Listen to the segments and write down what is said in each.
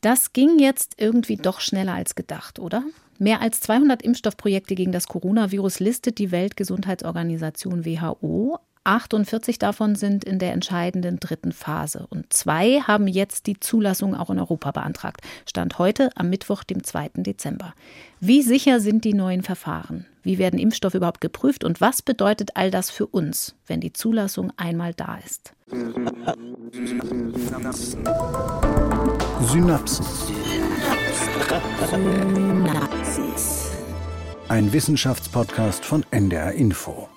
Das ging jetzt irgendwie doch schneller als gedacht, oder? Mehr als 200 Impfstoffprojekte gegen das Coronavirus listet die Weltgesundheitsorganisation WHO. 48 davon sind in der entscheidenden dritten Phase und zwei haben jetzt die Zulassung auch in Europa beantragt. Stand heute am Mittwoch, dem 2. Dezember. Wie sicher sind die neuen Verfahren? Wie werden Impfstoffe überhaupt geprüft und was bedeutet all das für uns, wenn die Zulassung einmal da ist? Synapsen. Synapsis. Ein Wissenschaftspodcast von NDR Info.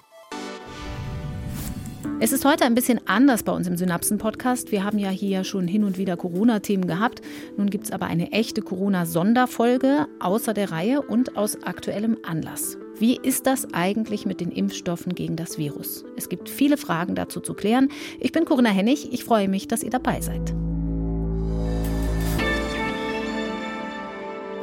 Es ist heute ein bisschen anders bei uns im Synapsen-Podcast. Wir haben ja hier schon hin und wieder Corona-Themen gehabt. Nun gibt es aber eine echte Corona-Sonderfolge außer der Reihe und aus aktuellem Anlass. Wie ist das eigentlich mit den Impfstoffen gegen das Virus? Es gibt viele Fragen dazu zu klären. Ich bin Corinna Hennig. Ich freue mich, dass ihr dabei seid.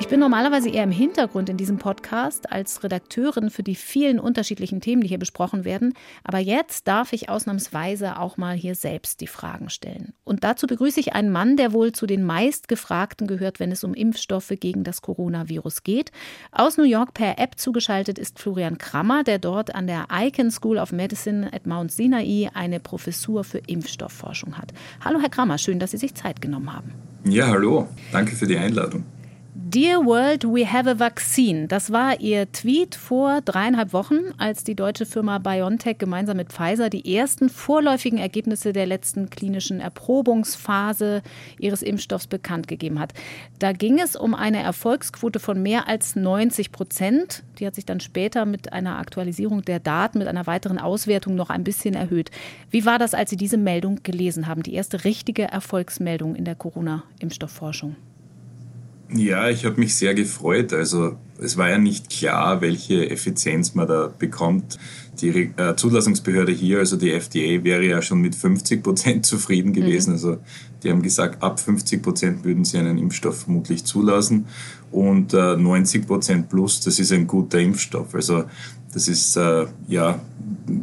Ich bin normalerweise eher im Hintergrund in diesem Podcast als Redakteurin für die vielen unterschiedlichen Themen, die hier besprochen werden. Aber jetzt darf ich ausnahmsweise auch mal hier selbst die Fragen stellen. Und dazu begrüße ich einen Mann, der wohl zu den meistgefragten gehört, wenn es um Impfstoffe gegen das Coronavirus geht. Aus New York per App zugeschaltet ist Florian Krammer, der dort an der Icahn School of Medicine at Mount Sinai eine Professur für Impfstoffforschung hat. Hallo, Herr Krammer, schön, dass Sie sich Zeit genommen haben. Ja, hallo. Danke für die Einladung. Dear World, we have a vaccine. Das war Ihr Tweet vor dreieinhalb Wochen, als die deutsche Firma BioNTech gemeinsam mit Pfizer die ersten vorläufigen Ergebnisse der letzten klinischen Erprobungsphase ihres Impfstoffs bekannt gegeben hat. Da ging es um eine Erfolgsquote von mehr als 90 Prozent. Die hat sich dann später mit einer Aktualisierung der Daten, mit einer weiteren Auswertung noch ein bisschen erhöht. Wie war das, als Sie diese Meldung gelesen haben? Die erste richtige Erfolgsmeldung in der Corona-Impfstoffforschung? Ja, ich habe mich sehr gefreut. Also es war ja nicht klar, welche Effizienz man da bekommt. Die äh, Zulassungsbehörde hier, also die FDA, wäre ja schon mit 50 Prozent zufrieden gewesen. Mhm. Also die haben gesagt, ab 50 Prozent würden sie einen Impfstoff vermutlich zulassen. Und äh, 90 Prozent plus, das ist ein guter Impfstoff. Also das ist, äh, ja,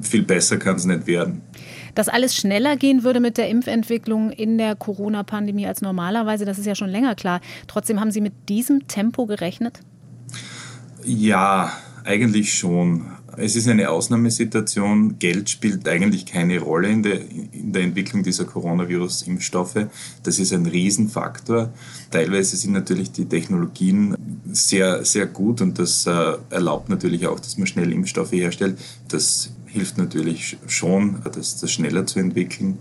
viel besser kann es nicht werden. Dass alles schneller gehen würde mit der Impfentwicklung in der Corona-Pandemie als normalerweise, das ist ja schon länger klar. Trotzdem haben Sie mit diesem Tempo gerechnet? Ja, eigentlich schon. Es ist eine Ausnahmesituation. Geld spielt eigentlich keine Rolle in der, in der Entwicklung dieser Coronavirus-Impfstoffe. Das ist ein Riesenfaktor. Teilweise sind natürlich die Technologien sehr, sehr gut und das äh, erlaubt natürlich auch, dass man schnell Impfstoffe herstellt. Das hilft natürlich schon, das, das schneller zu entwickeln.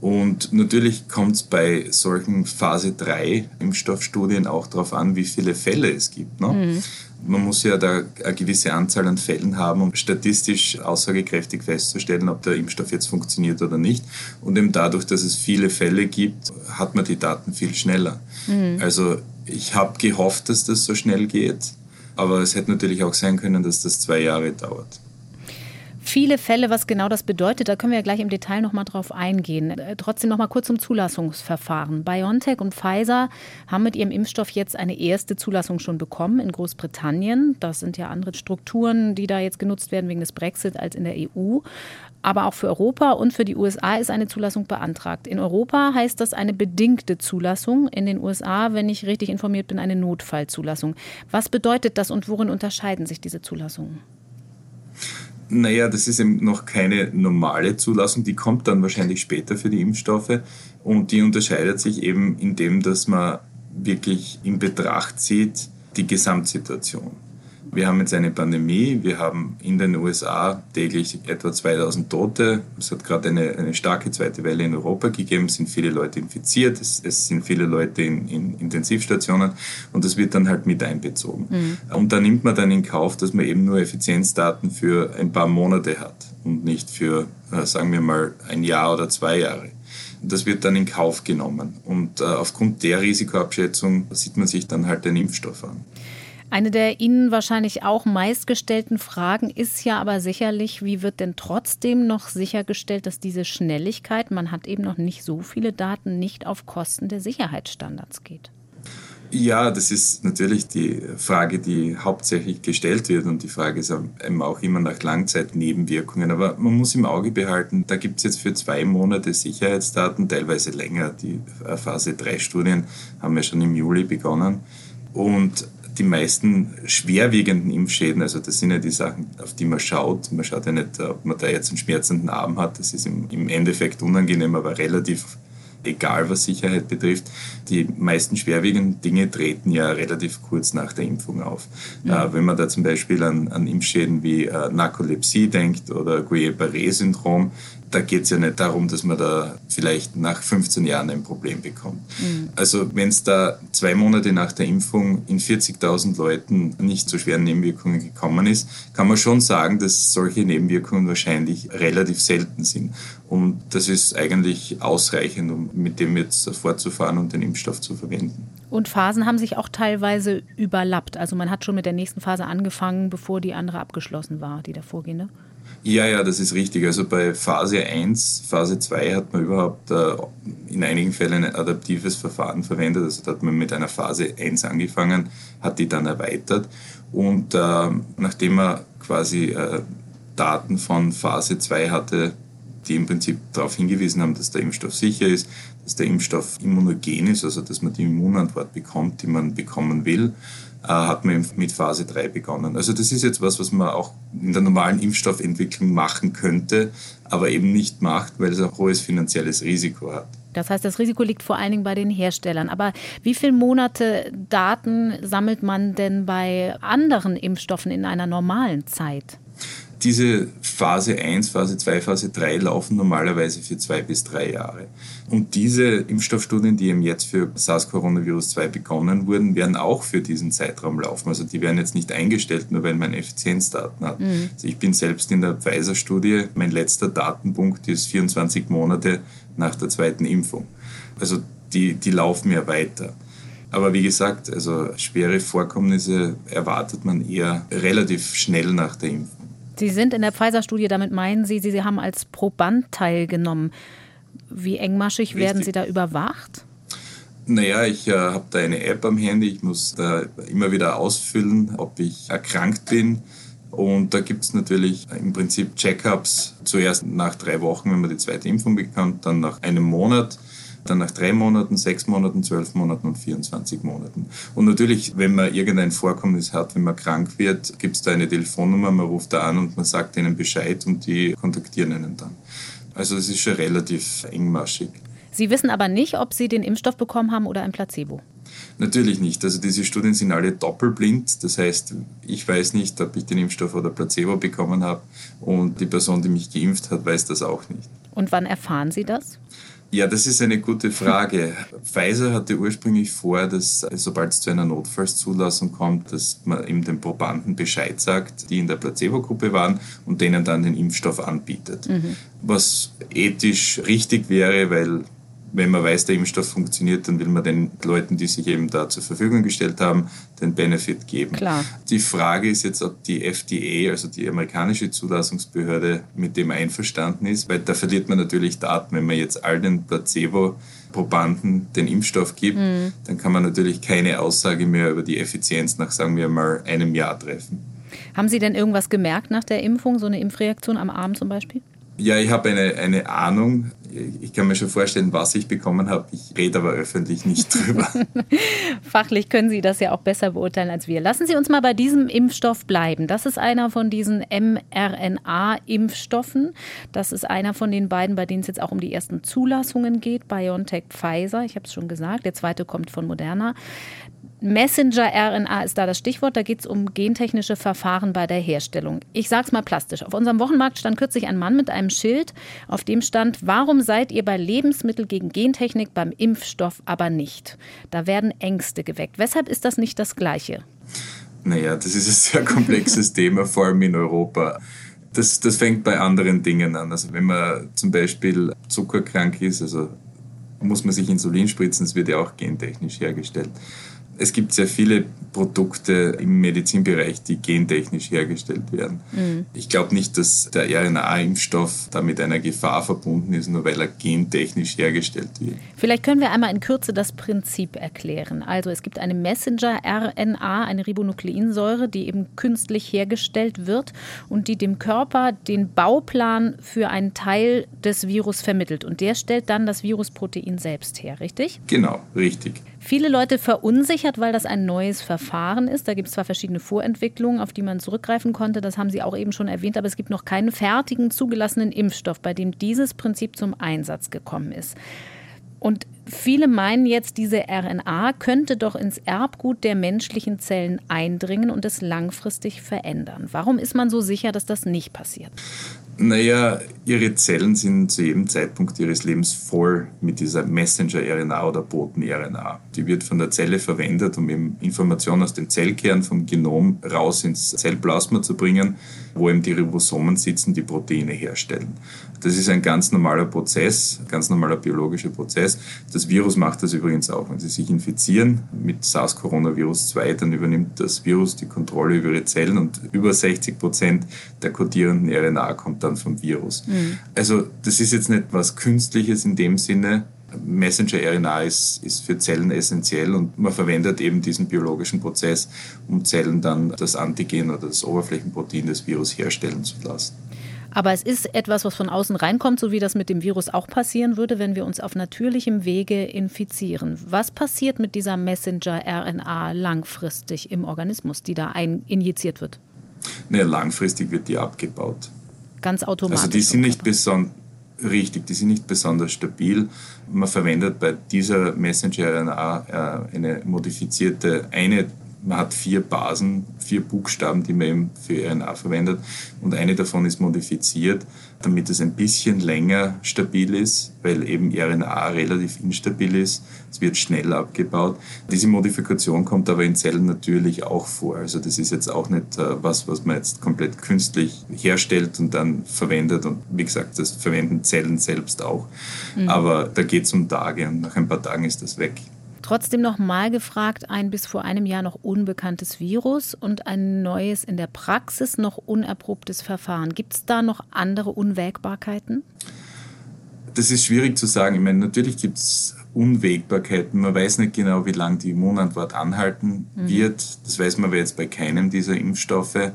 Und natürlich kommt es bei solchen Phase 3 Impfstoffstudien auch darauf an, wie viele Fälle es gibt. Ne? Mhm. Man muss ja da eine gewisse Anzahl an Fällen haben, um statistisch aussagekräftig festzustellen, ob der Impfstoff jetzt funktioniert oder nicht. Und eben dadurch, dass es viele Fälle gibt, hat man die Daten viel schneller. Mhm. Also ich habe gehofft, dass das so schnell geht, aber es hätte natürlich auch sein können, dass das zwei Jahre dauert viele Fälle, was genau das bedeutet. Da können wir ja gleich im Detail noch mal drauf eingehen. Äh, trotzdem noch mal kurz zum Zulassungsverfahren. BioNTech und Pfizer haben mit ihrem Impfstoff jetzt eine erste Zulassung schon bekommen in Großbritannien. Das sind ja andere Strukturen, die da jetzt genutzt werden wegen des Brexit als in der EU. Aber auch für Europa und für die USA ist eine Zulassung beantragt. In Europa heißt das eine bedingte Zulassung. In den USA, wenn ich richtig informiert bin, eine Notfallzulassung. Was bedeutet das und worin unterscheiden sich diese Zulassungen? Naja, das ist eben noch keine normale Zulassung, die kommt dann wahrscheinlich später für die Impfstoffe und die unterscheidet sich eben in dem, dass man wirklich in Betracht zieht die Gesamtsituation. Wir haben jetzt eine Pandemie, wir haben in den USA täglich etwa 2000 Tote. Es hat gerade eine, eine starke zweite Welle in Europa gegeben, es sind viele Leute infiziert, es, es sind viele Leute in, in, Intensivstationen und das wird dann halt mit einbezogen. Mhm. Und da nimmt man dann in Kauf, dass man eben nur Effizienzdaten für ein paar Monate hat und nicht für, äh, sagen wir mal, ein Jahr oder zwei Jahre. Das wird dann in Kauf genommen. Und äh, aufgrund der Risikoabschätzung sieht man sich dann halt den Impfstoff an. Eine der Ihnen wahrscheinlich auch meistgestellten Fragen ist ja aber sicherlich, wie wird denn trotzdem noch sichergestellt, dass diese Schnelligkeit, man hat eben noch nicht so viele Daten, nicht auf Kosten der Sicherheitsstandards geht? Ja, das ist natürlich die Frage, die hauptsächlich gestellt wird und die Frage ist eben auch immer nach Langzeitnebenwirkungen. Aber man muss im Auge behalten, da gibt es jetzt für zwei Monate Sicherheitsdaten, teilweise länger. Die Phase 3 Studien haben ja schon im Juli begonnen. Und die meisten schwerwiegenden Impfschäden, also das sind ja die Sachen, auf die man schaut. Man schaut ja nicht, ob man da jetzt einen schmerzenden Arm hat, das ist im, im Endeffekt unangenehm, aber relativ egal was Sicherheit betrifft. Die meisten schwerwiegenden Dinge treten ja relativ kurz nach der Impfung auf. Mhm. Äh, wenn man da zum Beispiel an, an Impfschäden wie äh, Narkolepsie denkt oder Guillain-Barré-Syndrom, da geht es ja nicht darum, dass man da vielleicht nach 15 Jahren ein Problem bekommt. Mhm. Also wenn es da zwei Monate nach der Impfung in 40.000 Leuten nicht zu schweren Nebenwirkungen gekommen ist, kann man schon sagen, dass solche Nebenwirkungen wahrscheinlich relativ selten sind. Und das ist eigentlich ausreichend, um mit dem jetzt fortzufahren und den Impfstoff zu verwenden. Und Phasen haben sich auch teilweise überlappt. Also man hat schon mit der nächsten Phase angefangen, bevor die andere abgeschlossen war, die davorgehende. Ja, ja, das ist richtig. Also bei Phase 1, Phase 2 hat man überhaupt äh, in einigen Fällen ein adaptives Verfahren verwendet. Also da hat man mit einer Phase 1 angefangen, hat die dann erweitert. Und äh, nachdem man quasi äh, Daten von Phase 2 hatte, die im Prinzip darauf hingewiesen haben, dass der Impfstoff sicher ist, dass der Impfstoff immunogen ist, also dass man die Immunantwort bekommt, die man bekommen will, hat man mit Phase 3 begonnen. Also das ist jetzt was, was man auch in der normalen Impfstoffentwicklung machen könnte, aber eben nicht macht, weil es ein hohes finanzielles Risiko hat. Das heißt, das Risiko liegt vor allen Dingen bei den Herstellern. Aber wie viele Monate Daten sammelt man denn bei anderen Impfstoffen in einer normalen Zeit? Diese Phase 1, Phase 2, Phase 3 laufen normalerweise für zwei bis drei Jahre. Und diese Impfstoffstudien, die eben jetzt für SARS-Coronavirus-2 begonnen wurden, werden auch für diesen Zeitraum laufen. Also die werden jetzt nicht eingestellt, nur weil man Effizienzdaten hat. Mhm. Also ich bin selbst in der Pfizer-Studie, mein letzter Datenpunkt ist 24 Monate nach der zweiten Impfung. Also die, die laufen ja weiter. Aber wie gesagt, also schwere Vorkommnisse erwartet man eher relativ schnell nach der Impfung. Sie sind in der Pfizer-Studie, damit meinen Sie, Sie haben als Proband teilgenommen. Wie engmaschig Richtig. werden Sie da überwacht? Naja, ich äh, habe da eine App am Handy. Ich muss da immer wieder ausfüllen, ob ich erkrankt bin. Und da gibt es natürlich im Prinzip Check-ups. Zuerst nach drei Wochen, wenn man die zweite Impfung bekommt, dann nach einem Monat dann nach drei Monaten, sechs Monaten, zwölf Monaten und 24 Monaten. Und natürlich, wenn man irgendein Vorkommnis hat, wenn man krank wird, gibt es da eine Telefonnummer, man ruft da an und man sagt ihnen Bescheid und die kontaktieren einen dann. Also das ist schon relativ engmaschig. Sie wissen aber nicht, ob Sie den Impfstoff bekommen haben oder ein Placebo. Natürlich nicht. Also diese Studien sind alle doppelblind. Das heißt, ich weiß nicht, ob ich den Impfstoff oder Placebo bekommen habe und die Person, die mich geimpft hat, weiß das auch nicht. Und wann erfahren Sie das? Ja, das ist eine gute Frage. Pfizer hatte ursprünglich vor, dass sobald es zu einer Notfallszulassung kommt, dass man eben den Probanden Bescheid sagt, die in der Placebo-Gruppe waren und denen dann den Impfstoff anbietet. Mhm. Was ethisch richtig wäre, weil wenn man weiß, der Impfstoff funktioniert, dann will man den Leuten, die sich eben da zur Verfügung gestellt haben, den Benefit geben. Klar. Die Frage ist jetzt, ob die FDA, also die amerikanische Zulassungsbehörde, mit dem einverstanden ist, weil da verliert man natürlich Daten. Wenn man jetzt all den Placebo-Probanden den Impfstoff gibt, mhm. dann kann man natürlich keine Aussage mehr über die Effizienz nach, sagen wir mal, einem Jahr treffen. Haben Sie denn irgendwas gemerkt nach der Impfung, so eine Impfreaktion am Arm zum Beispiel? Ja, ich habe eine, eine Ahnung. Ich kann mir schon vorstellen, was ich bekommen habe. Ich rede aber öffentlich nicht drüber. Fachlich können Sie das ja auch besser beurteilen als wir. Lassen Sie uns mal bei diesem Impfstoff bleiben. Das ist einer von diesen mRNA-Impfstoffen. Das ist einer von den beiden, bei denen es jetzt auch um die ersten Zulassungen geht. BioNTech Pfizer, ich habe es schon gesagt. Der zweite kommt von Moderna. Messenger-RNA ist da das Stichwort. Da geht es um gentechnische Verfahren bei der Herstellung. Ich sage es mal plastisch. Auf unserem Wochenmarkt stand kürzlich ein Mann mit einem Schild, auf dem stand, warum seid ihr bei Lebensmitteln gegen Gentechnik, beim Impfstoff aber nicht? Da werden Ängste geweckt. Weshalb ist das nicht das Gleiche? Naja, das ist ein sehr komplexes Thema, vor allem in Europa. Das, das fängt bei anderen Dingen an. Also wenn man zum Beispiel zuckerkrank ist, also muss man sich Insulin spritzen, das wird ja auch gentechnisch hergestellt es gibt sehr viele Produkte im Medizinbereich, die gentechnisch hergestellt werden. Mhm. Ich glaube nicht, dass der RNA-Impfstoff da mit einer Gefahr verbunden ist, nur weil er gentechnisch hergestellt wird. Vielleicht können wir einmal in Kürze das Prinzip erklären. Also es gibt eine Messenger-RNA, eine Ribonukleinsäure, die eben künstlich hergestellt wird und die dem Körper den Bauplan für einen Teil des Virus vermittelt. Und der stellt dann das Virusprotein selbst her, richtig? Genau, richtig. Viele Leute verunsichert, weil das ein neues Verfahren ist. Da gibt es zwar verschiedene Vorentwicklungen, auf die man zurückgreifen konnte, das haben Sie auch eben schon erwähnt, aber es gibt noch keinen fertigen zugelassenen Impfstoff, bei dem dieses Prinzip zum Einsatz gekommen ist. Und viele meinen jetzt, diese RNA könnte doch ins Erbgut der menschlichen Zellen eindringen und es langfristig verändern. Warum ist man so sicher, dass das nicht passiert? Naja, ihre Zellen sind zu jedem Zeitpunkt ihres Lebens voll mit dieser Messenger-RNA oder Boten-RNA. Die wird von der Zelle verwendet, um eben Informationen aus dem Zellkern, vom Genom raus ins Zellplasma zu bringen, wo eben die Ribosomen sitzen, die Proteine herstellen. Das ist ein ganz normaler Prozess, ganz normaler biologischer Prozess. Das Virus macht das übrigens auch. Wenn Sie sich infizieren mit SARS-Coronavirus 2, dann übernimmt das Virus die Kontrolle über Ihre Zellen und über 60 Prozent der kodierenden RNA kommt dann vom Virus. Mhm. Also das ist jetzt nicht was Künstliches in dem Sinne. Messenger-RNA ist, ist für Zellen essentiell und man verwendet eben diesen biologischen Prozess, um Zellen dann das Antigen oder das Oberflächenprotein des Virus herstellen zu lassen. Aber es ist etwas, was von außen reinkommt, so wie das mit dem Virus auch passieren würde, wenn wir uns auf natürlichem Wege infizieren. Was passiert mit dieser Messenger-RNA langfristig im Organismus, die da ein injiziert wird? Naja, langfristig wird die abgebaut ganz automatisch. Also die sind nicht besonders richtig, die sind nicht besonders stabil. Man verwendet bei dieser Messenger-RNA äh, eine modifizierte, eine man hat vier Basen, vier Buchstaben, die man eben für RNA verwendet und eine davon ist modifiziert, damit es ein bisschen länger stabil ist, weil eben RNA relativ instabil ist. Es wird schnell abgebaut. Diese Modifikation kommt aber in Zellen natürlich auch vor. Also das ist jetzt auch nicht äh, was, was man jetzt komplett künstlich herstellt und dann verwendet. Und wie gesagt, das verwenden Zellen selbst auch. Mhm. Aber da geht es um Tage und nach ein paar Tagen ist das weg. Trotzdem noch mal gefragt, ein bis vor einem Jahr noch unbekanntes Virus und ein neues in der Praxis noch unerprobtes Verfahren. Gibt es da noch andere Unwägbarkeiten? Das ist schwierig zu sagen. Ich meine, natürlich gibt es Unwägbarkeiten. Man weiß nicht genau, wie lange die Immunantwort anhalten mhm. wird. Das weiß man aber jetzt bei keinem dieser Impfstoffe.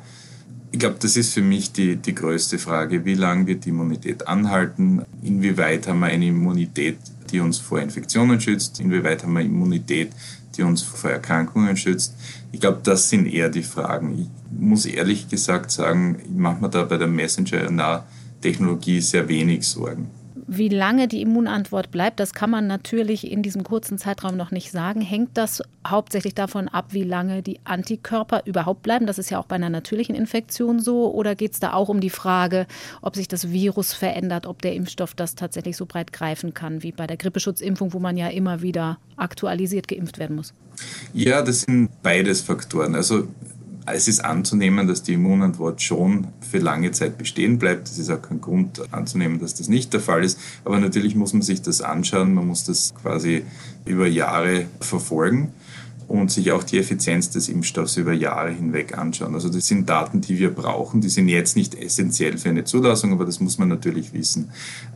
Ich glaube, das ist für mich die, die größte Frage. Wie lange wird die Immunität anhalten? Inwieweit haben wir eine Immunität, die uns vor Infektionen schützt? Inwieweit haben wir Immunität, die uns vor Erkrankungen schützt? Ich glaube, das sind eher die Fragen. Ich muss ehrlich gesagt sagen, ich mache mir da bei der Messenger-RNA-Technologie sehr wenig Sorgen. Wie lange die Immunantwort bleibt, das kann man natürlich in diesem kurzen Zeitraum noch nicht sagen. Hängt das hauptsächlich davon ab, wie lange die Antikörper überhaupt bleiben? Das ist ja auch bei einer natürlichen Infektion so. Oder geht es da auch um die Frage, ob sich das Virus verändert, ob der Impfstoff das tatsächlich so breit greifen kann, wie bei der Grippeschutzimpfung, wo man ja immer wieder aktualisiert geimpft werden muss? Ja, das sind beides Faktoren. Also es ist anzunehmen, dass die Immunantwort schon für lange Zeit bestehen bleibt. Es ist auch kein Grund anzunehmen, dass das nicht der Fall ist. Aber natürlich muss man sich das anschauen. Man muss das quasi über Jahre verfolgen und sich auch die Effizienz des Impfstoffs über Jahre hinweg anschauen. Also das sind Daten, die wir brauchen. Die sind jetzt nicht essentiell für eine Zulassung, aber das muss man natürlich wissen.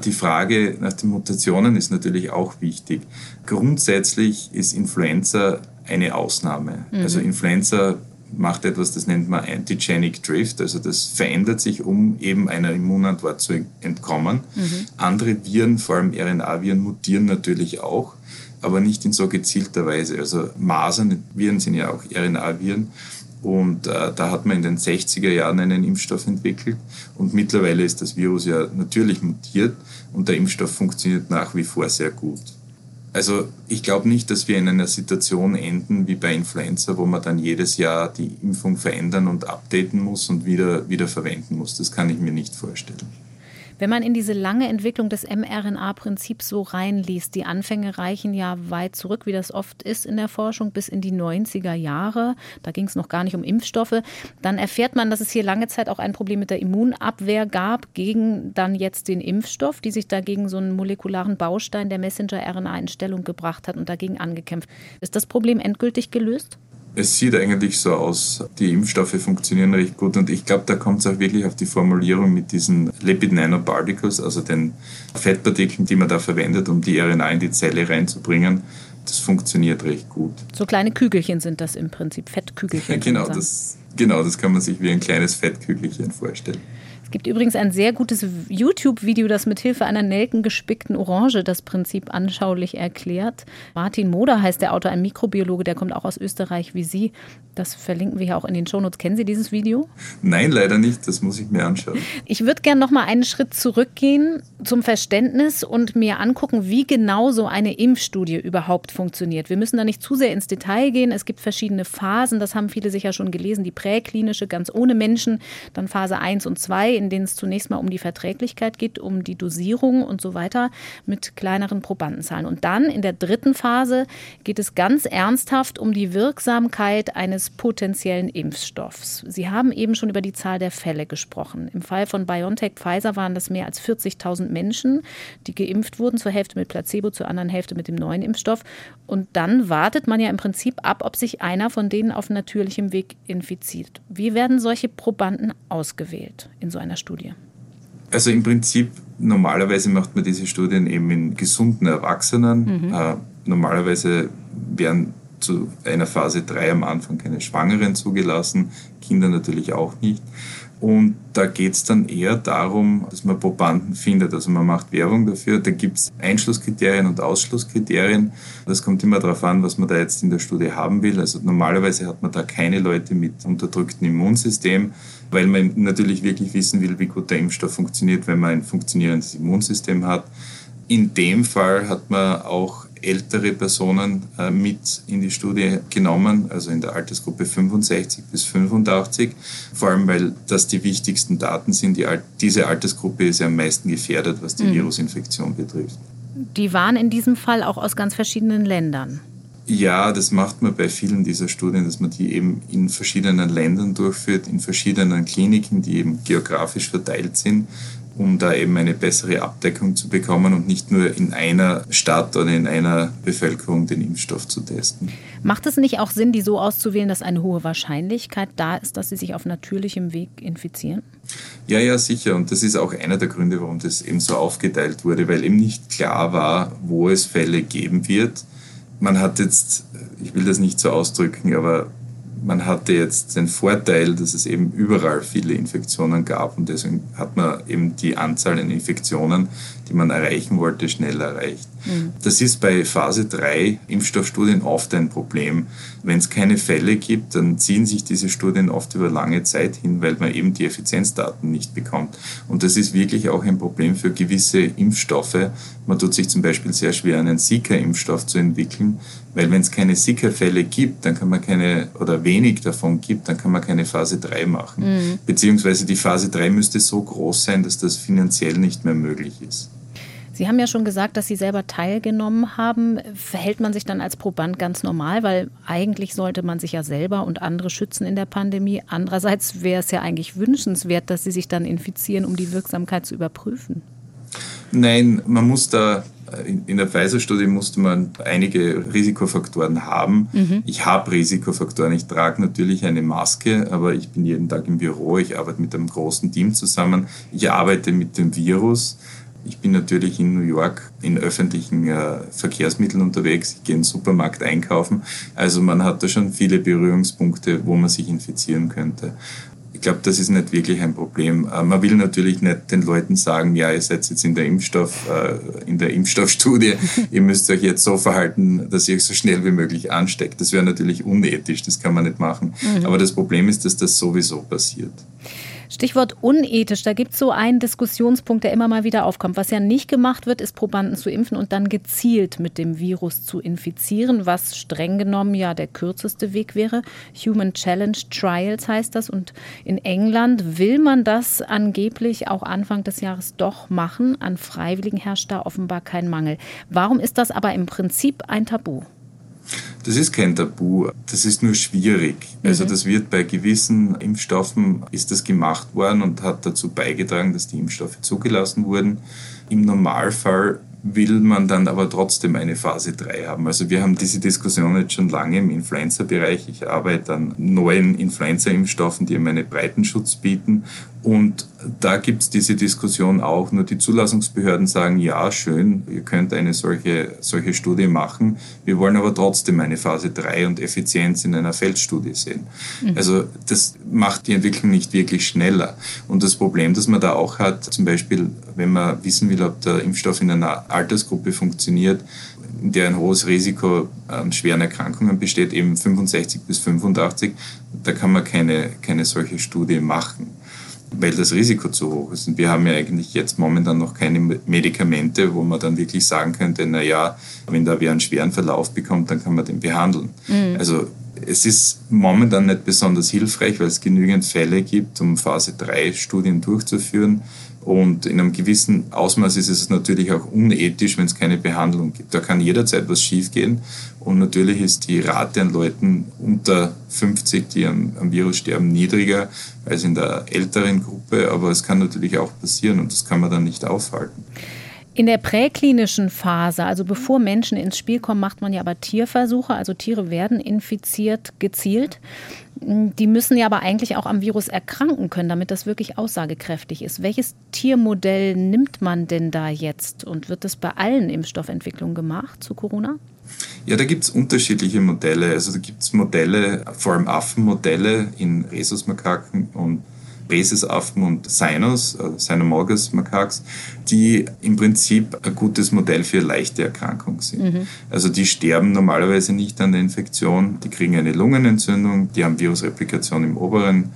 Die Frage nach den Mutationen ist natürlich auch wichtig. Grundsätzlich ist Influenza eine Ausnahme. Mhm. Also Influenza macht etwas, das nennt man Antigenic Drift, also das verändert sich, um eben einer Immunantwort zu entkommen. Mhm. Andere Viren, vor allem RNA-Viren, mutieren natürlich auch, aber nicht in so gezielter Weise. Also Masernviren sind ja auch RNA-Viren. Und äh, da hat man in den 60er Jahren einen Impfstoff entwickelt und mittlerweile ist das Virus ja natürlich mutiert und der Impfstoff funktioniert nach wie vor sehr gut. Also ich glaube nicht, dass wir in einer Situation enden wie bei Influenza, wo man dann jedes Jahr die Impfung verändern und updaten muss und wieder, wieder verwenden muss. Das kann ich mir nicht vorstellen. Wenn man in diese lange Entwicklung des mRNA-Prinzips so reinliest, die Anfänge reichen ja weit zurück, wie das oft ist in der Forschung, bis in die 90er Jahre. Da ging es noch gar nicht um Impfstoffe. Dann erfährt man, dass es hier lange Zeit auch ein Problem mit der Immunabwehr gab gegen dann jetzt den Impfstoff, die sich dagegen so einen molekularen Baustein der Messenger-RNA in Stellung gebracht hat und dagegen angekämpft. Ist das Problem endgültig gelöst? Es sieht eigentlich so aus, die Impfstoffe funktionieren recht gut und ich glaube, da kommt es auch wirklich auf die Formulierung mit diesen Lipid Nanoparticles, also den Fettpartikeln, die man da verwendet, um die RNA in die Zelle reinzubringen. Das funktioniert recht gut. So kleine Kügelchen sind das im Prinzip, Fettkügelchen. Ja, genau, das, genau, das kann man sich wie ein kleines Fettkügelchen vorstellen. Es gibt übrigens ein sehr gutes YouTube-Video, das mit Hilfe einer nelkengespickten Orange das Prinzip anschaulich erklärt. Martin Moder heißt der Autor, ein Mikrobiologe, der kommt auch aus Österreich wie Sie. Das verlinken wir hier auch in den Shownotes. Kennen Sie dieses Video? Nein, leider nicht. Das muss ich mir anschauen. Ich würde gerne noch mal einen Schritt zurückgehen zum Verständnis und mir angucken, wie genau so eine Impfstudie überhaupt funktioniert. Wir müssen da nicht zu sehr ins Detail gehen. Es gibt verschiedene Phasen. Das haben viele sicher schon gelesen. Die präklinische, ganz ohne Menschen. Dann Phase 1 und 2 in denen es zunächst mal um die Verträglichkeit geht, um die Dosierung und so weiter mit kleineren Probandenzahlen. Und dann in der dritten Phase geht es ganz ernsthaft um die Wirksamkeit eines potenziellen Impfstoffs. Sie haben eben schon über die Zahl der Fälle gesprochen. Im Fall von BioNTech Pfizer waren das mehr als 40.000 Menschen, die geimpft wurden, zur Hälfte mit Placebo, zur anderen Hälfte mit dem neuen Impfstoff. Und dann wartet man ja im Prinzip ab, ob sich einer von denen auf natürlichem Weg infiziert. Wie werden solche Probanden ausgewählt in so einer Studie? Also im Prinzip, normalerweise macht man diese Studien eben in gesunden Erwachsenen. Mhm. Äh, normalerweise werden zu einer Phase 3 am Anfang keine Schwangeren zugelassen, Kinder natürlich auch nicht. Und da geht es dann eher darum, dass man Probanden findet. Also man macht Werbung dafür. Da gibt es Einschlusskriterien und Ausschlusskriterien. Das kommt immer darauf an, was man da jetzt in der Studie haben will. Also normalerweise hat man da keine Leute mit unterdrücktem Immunsystem, weil man natürlich wirklich wissen will, wie gut der Impfstoff funktioniert, wenn man ein funktionierendes Immunsystem hat. In dem Fall hat man auch ältere Personen äh, mit in die Studie genommen, also in der Altersgruppe 65 bis 85, vor allem weil das die wichtigsten Daten sind. Die, diese Altersgruppe ist ja am meisten gefährdet, was die mhm. Virusinfektion betrifft. Die waren in diesem Fall auch aus ganz verschiedenen Ländern. Ja, das macht man bei vielen dieser Studien, dass man die eben in verschiedenen Ländern durchführt, in verschiedenen Kliniken, die eben geografisch verteilt sind um da eben eine bessere Abdeckung zu bekommen und nicht nur in einer Stadt oder in einer Bevölkerung den Impfstoff zu testen. Macht es nicht auch Sinn, die so auszuwählen, dass eine hohe Wahrscheinlichkeit da ist, dass sie sich auf natürlichem Weg infizieren? Ja, ja, sicher. Und das ist auch einer der Gründe, warum das eben so aufgeteilt wurde, weil eben nicht klar war, wo es Fälle geben wird. Man hat jetzt, ich will das nicht so ausdrücken, aber man hatte jetzt den Vorteil, dass es eben überall viele Infektionen gab und deswegen hat man eben die Anzahl an Infektionen, die man erreichen wollte, schnell erreicht. Mhm. Das ist bei Phase 3 Impfstoffstudien oft ein Problem. Wenn es keine Fälle gibt, dann ziehen sich diese Studien oft über lange Zeit hin, weil man eben die Effizienzdaten nicht bekommt. Und das ist wirklich auch ein Problem für gewisse Impfstoffe. Man tut sich zum Beispiel sehr schwer, einen Zika-Impfstoff zu entwickeln, weil wenn es keine Zika-Fälle gibt, dann kann man keine, oder wenig davon gibt, dann kann man keine Phase 3 machen. Mhm. Beziehungsweise die Phase 3 müsste so groß sein, dass das finanziell nicht mehr möglich ist. Sie haben ja schon gesagt, dass Sie selber teilgenommen haben. Verhält man sich dann als Proband ganz normal? Weil eigentlich sollte man sich ja selber und andere schützen in der Pandemie. Andererseits wäre es ja eigentlich wünschenswert, dass Sie sich dann infizieren, um die Wirksamkeit zu überprüfen. Nein, man muss da in der Pfizer-Studie musste man einige Risikofaktoren haben. Mhm. Ich habe Risikofaktoren. Ich trage natürlich eine Maske, aber ich bin jeden Tag im Büro. Ich arbeite mit einem großen Team zusammen. Ich arbeite mit dem Virus. Ich bin natürlich in New York in öffentlichen äh, Verkehrsmitteln unterwegs. Ich gehe in den Supermarkt einkaufen. Also man hat da schon viele Berührungspunkte, wo man sich infizieren könnte. Ich glaube, das ist nicht wirklich ein Problem. Äh, man will natürlich nicht den Leuten sagen, ja, ihr seid jetzt in der Impfstoff, äh, in der Impfstoffstudie, ihr müsst euch jetzt so verhalten, dass ihr euch so schnell wie möglich ansteckt. Das wäre natürlich unethisch, das kann man nicht machen. Mhm. Aber das Problem ist, dass das sowieso passiert. Stichwort unethisch, da gibt es so einen Diskussionspunkt, der immer mal wieder aufkommt. Was ja nicht gemacht wird, ist Probanden zu impfen und dann gezielt mit dem Virus zu infizieren, was streng genommen ja der kürzeste Weg wäre. Human Challenge Trials heißt das und in England will man das angeblich auch Anfang des Jahres doch machen. An Freiwilligen herrscht da offenbar kein Mangel. Warum ist das aber im Prinzip ein Tabu? Das ist kein Tabu, das ist nur schwierig. Also mhm. das wird bei gewissen Impfstoffen ist das gemacht worden und hat dazu beigetragen, dass die Impfstoffe zugelassen wurden. Im Normalfall will man dann aber trotzdem eine Phase 3 haben. Also wir haben diese Diskussion jetzt schon lange im Influenza-Bereich. Ich arbeite an neuen Influenza-Impfstoffen, die einen breiten Schutz bieten. Und da gibt es diese Diskussion auch. Nur die Zulassungsbehörden sagen, ja, schön, ihr könnt eine solche, solche Studie machen. Wir wollen aber trotzdem eine Phase 3 und Effizienz in einer Feldstudie sehen. Mhm. Also das macht die Entwicklung nicht wirklich schneller. Und das Problem, das man da auch hat, zum Beispiel, wenn man wissen will, ob der Impfstoff in einer Altersgruppe funktioniert, in der ein hohes Risiko an schweren Erkrankungen besteht, eben 65 bis 85, da kann man keine, keine solche Studie machen weil das Risiko zu hoch ist. Und wir haben ja eigentlich jetzt momentan noch keine Medikamente, wo man dann wirklich sagen könnte, na ja, wenn da wer einen schweren Verlauf bekommt, dann kann man den behandeln. Mhm. Also es ist momentan nicht besonders hilfreich, weil es genügend Fälle gibt, um Phase 3 Studien durchzuführen. Und in einem gewissen Ausmaß ist es natürlich auch unethisch, wenn es keine Behandlung gibt. Da kann jederzeit was schiefgehen. Und natürlich ist die Rate an Leuten unter 50, die am, am Virus sterben, niedriger als in der älteren Gruppe. Aber es kann natürlich auch passieren und das kann man dann nicht aufhalten. In der präklinischen Phase, also bevor Menschen ins Spiel kommen, macht man ja aber Tierversuche. Also Tiere werden infiziert, gezielt. Die müssen ja aber eigentlich auch am Virus erkranken können, damit das wirklich aussagekräftig ist. Welches Tiermodell nimmt man denn da jetzt? Und wird das bei allen Impfstoffentwicklungen gemacht zu Corona? Ja, da gibt es unterschiedliche Modelle. Also da gibt es Modelle, vor allem Affenmodelle in Rhesusmakaken und Rhesusaffen und Sinus, äh, Cynomolgus Makaks, die im Prinzip ein gutes Modell für leichte Erkrankungen sind. Mhm. Also die sterben normalerweise nicht an der Infektion, die kriegen eine Lungenentzündung, die haben Virusreplikation im oberen,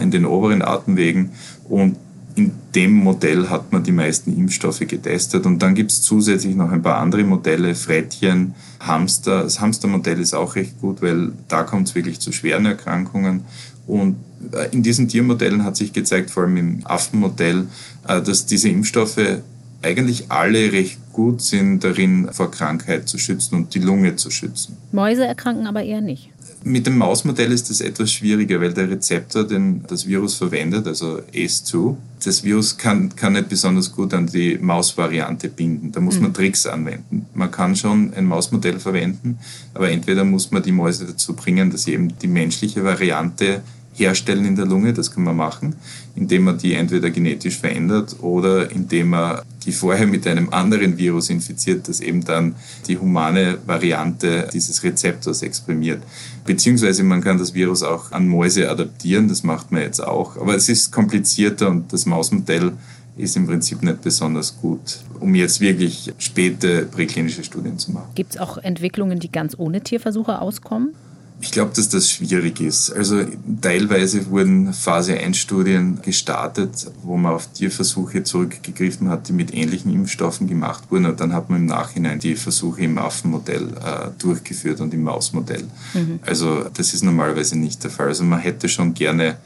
in den oberen Atemwegen und in dem Modell hat man die meisten Impfstoffe getestet und dann gibt es zusätzlich noch ein paar andere Modelle, Frettchen, Hamster. Das Hamstermodell ist auch recht gut, weil da kommt es wirklich zu schweren Erkrankungen und äh, in diesen Tiermodellen hat sich gezeigt, vor allem im Affenmodell, äh, dass diese Impfstoffe eigentlich alle recht gut sind darin, vor Krankheit zu schützen und die Lunge zu schützen. Mäuse erkranken aber eher nicht. Mit dem Mausmodell ist das etwas schwieriger, weil der Rezeptor, den das Virus verwendet, also ACE2, das Virus kann, kann nicht besonders gut an die Mausvariante binden. Da muss mhm. man Tricks anwenden. Man kann schon ein Mausmodell verwenden, aber entweder muss man die Mäuse dazu bringen, dass sie eben die menschliche Variante herstellen in der Lunge. Das kann man machen, indem man die entweder genetisch verändert oder indem man die vorher mit einem anderen Virus infiziert, das eben dann die humane Variante dieses Rezeptors exprimiert. Beziehungsweise man kann das Virus auch an Mäuse adaptieren, das macht man jetzt auch. Aber es ist komplizierter und das Mausmodell ist im Prinzip nicht besonders gut, um jetzt wirklich späte präklinische Studien zu machen. Gibt es auch Entwicklungen, die ganz ohne Tierversuche auskommen? Ich glaube, dass das schwierig ist. Also teilweise wurden Phase 1 Studien gestartet, wo man auf Tierversuche zurückgegriffen hat, die mit ähnlichen Impfstoffen gemacht wurden. Und dann hat man im Nachhinein die Versuche im Affenmodell äh, durchgeführt und im Mausmodell. Mhm. Also das ist normalerweise nicht der Fall. Also man hätte schon gerne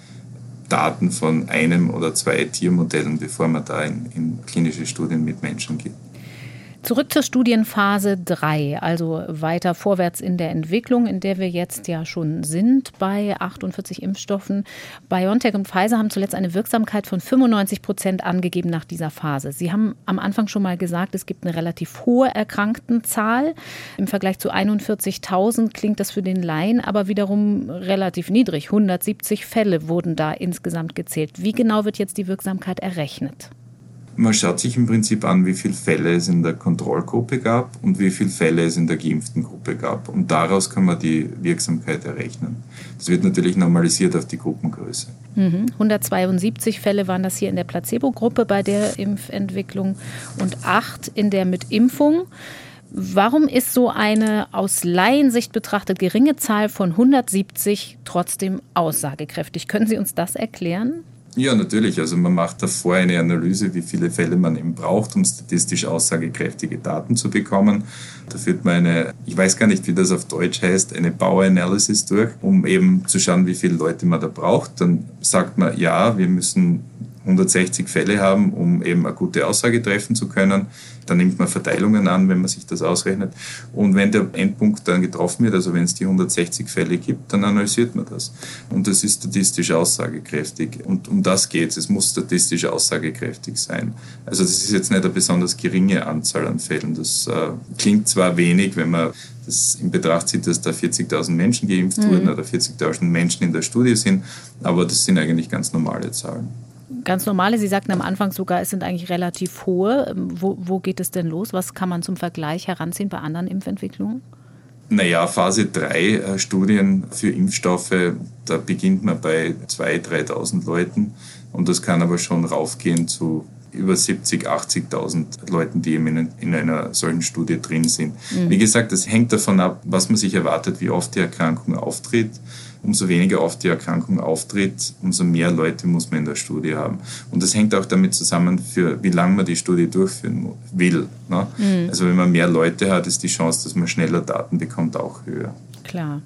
Daten von einem oder zwei Tiermodellen, bevor man da in, in klinische Studien mit Menschen geht. Zurück zur Studienphase 3, also weiter vorwärts in der Entwicklung, in der wir jetzt ja schon sind bei 48 Impfstoffen. BioNTech und Pfizer haben zuletzt eine Wirksamkeit von 95 Prozent angegeben nach dieser Phase. Sie haben am Anfang schon mal gesagt, es gibt eine relativ hohe Erkranktenzahl. Im Vergleich zu 41.000 klingt das für den Laien aber wiederum relativ niedrig. 170 Fälle wurden da insgesamt gezählt. Wie genau wird jetzt die Wirksamkeit errechnet? Man schaut sich im Prinzip an, wie viele Fälle es in der Kontrollgruppe gab und wie viele Fälle es in der geimpften Gruppe gab. Und daraus kann man die Wirksamkeit errechnen. Das wird natürlich normalisiert auf die Gruppengröße. Mhm. 172 Fälle waren das hier in der Placebo-Gruppe bei der Impfentwicklung und acht in der mit Impfung. Warum ist so eine aus Laiensicht betrachtet geringe Zahl von 170 trotzdem aussagekräftig? Können Sie uns das erklären? Ja, natürlich. Also man macht davor eine Analyse, wie viele Fälle man eben braucht, um statistisch aussagekräftige Daten zu bekommen. Da führt man eine, ich weiß gar nicht, wie das auf Deutsch heißt, eine Power Analysis durch, um eben zu schauen, wie viele Leute man da braucht. Dann sagt man, ja, wir müssen 160 Fälle haben, um eben eine gute Aussage treffen zu können. Dann nimmt man Verteilungen an, wenn man sich das ausrechnet. Und wenn der Endpunkt dann getroffen wird, also wenn es die 160 Fälle gibt, dann analysiert man das. Und das ist statistisch aussagekräftig. Und um das geht es. Es muss statistisch aussagekräftig sein. Also das ist jetzt nicht eine besonders geringe Anzahl an Fällen. Das äh, klingt zwar wenig, wenn man das in Betracht zieht, dass da 40.000 Menschen geimpft mhm. wurden oder 40.000 Menschen in der Studie sind, aber das sind eigentlich ganz normale Zahlen ganz normale. Sie sagten am Anfang sogar, es sind eigentlich relativ hohe. Wo, wo geht es denn los? Was kann man zum Vergleich heranziehen bei anderen Impfentwicklungen? Naja, Phase 3 äh, Studien für Impfstoffe, da beginnt man bei 2.000, 3.000 Leuten und das kann aber schon raufgehen zu über 70, 80.000 Leuten, die in, in einer solchen Studie drin sind. Mhm. Wie gesagt, das hängt davon ab, was man sich erwartet, wie oft die Erkrankung auftritt umso weniger oft die Erkrankung auftritt, umso mehr Leute muss man in der Studie haben. Und das hängt auch damit zusammen, für wie lange man die Studie durchführen will. Ne? Mhm. Also wenn man mehr Leute hat, ist die Chance, dass man schneller Daten bekommt, auch höher. Klar.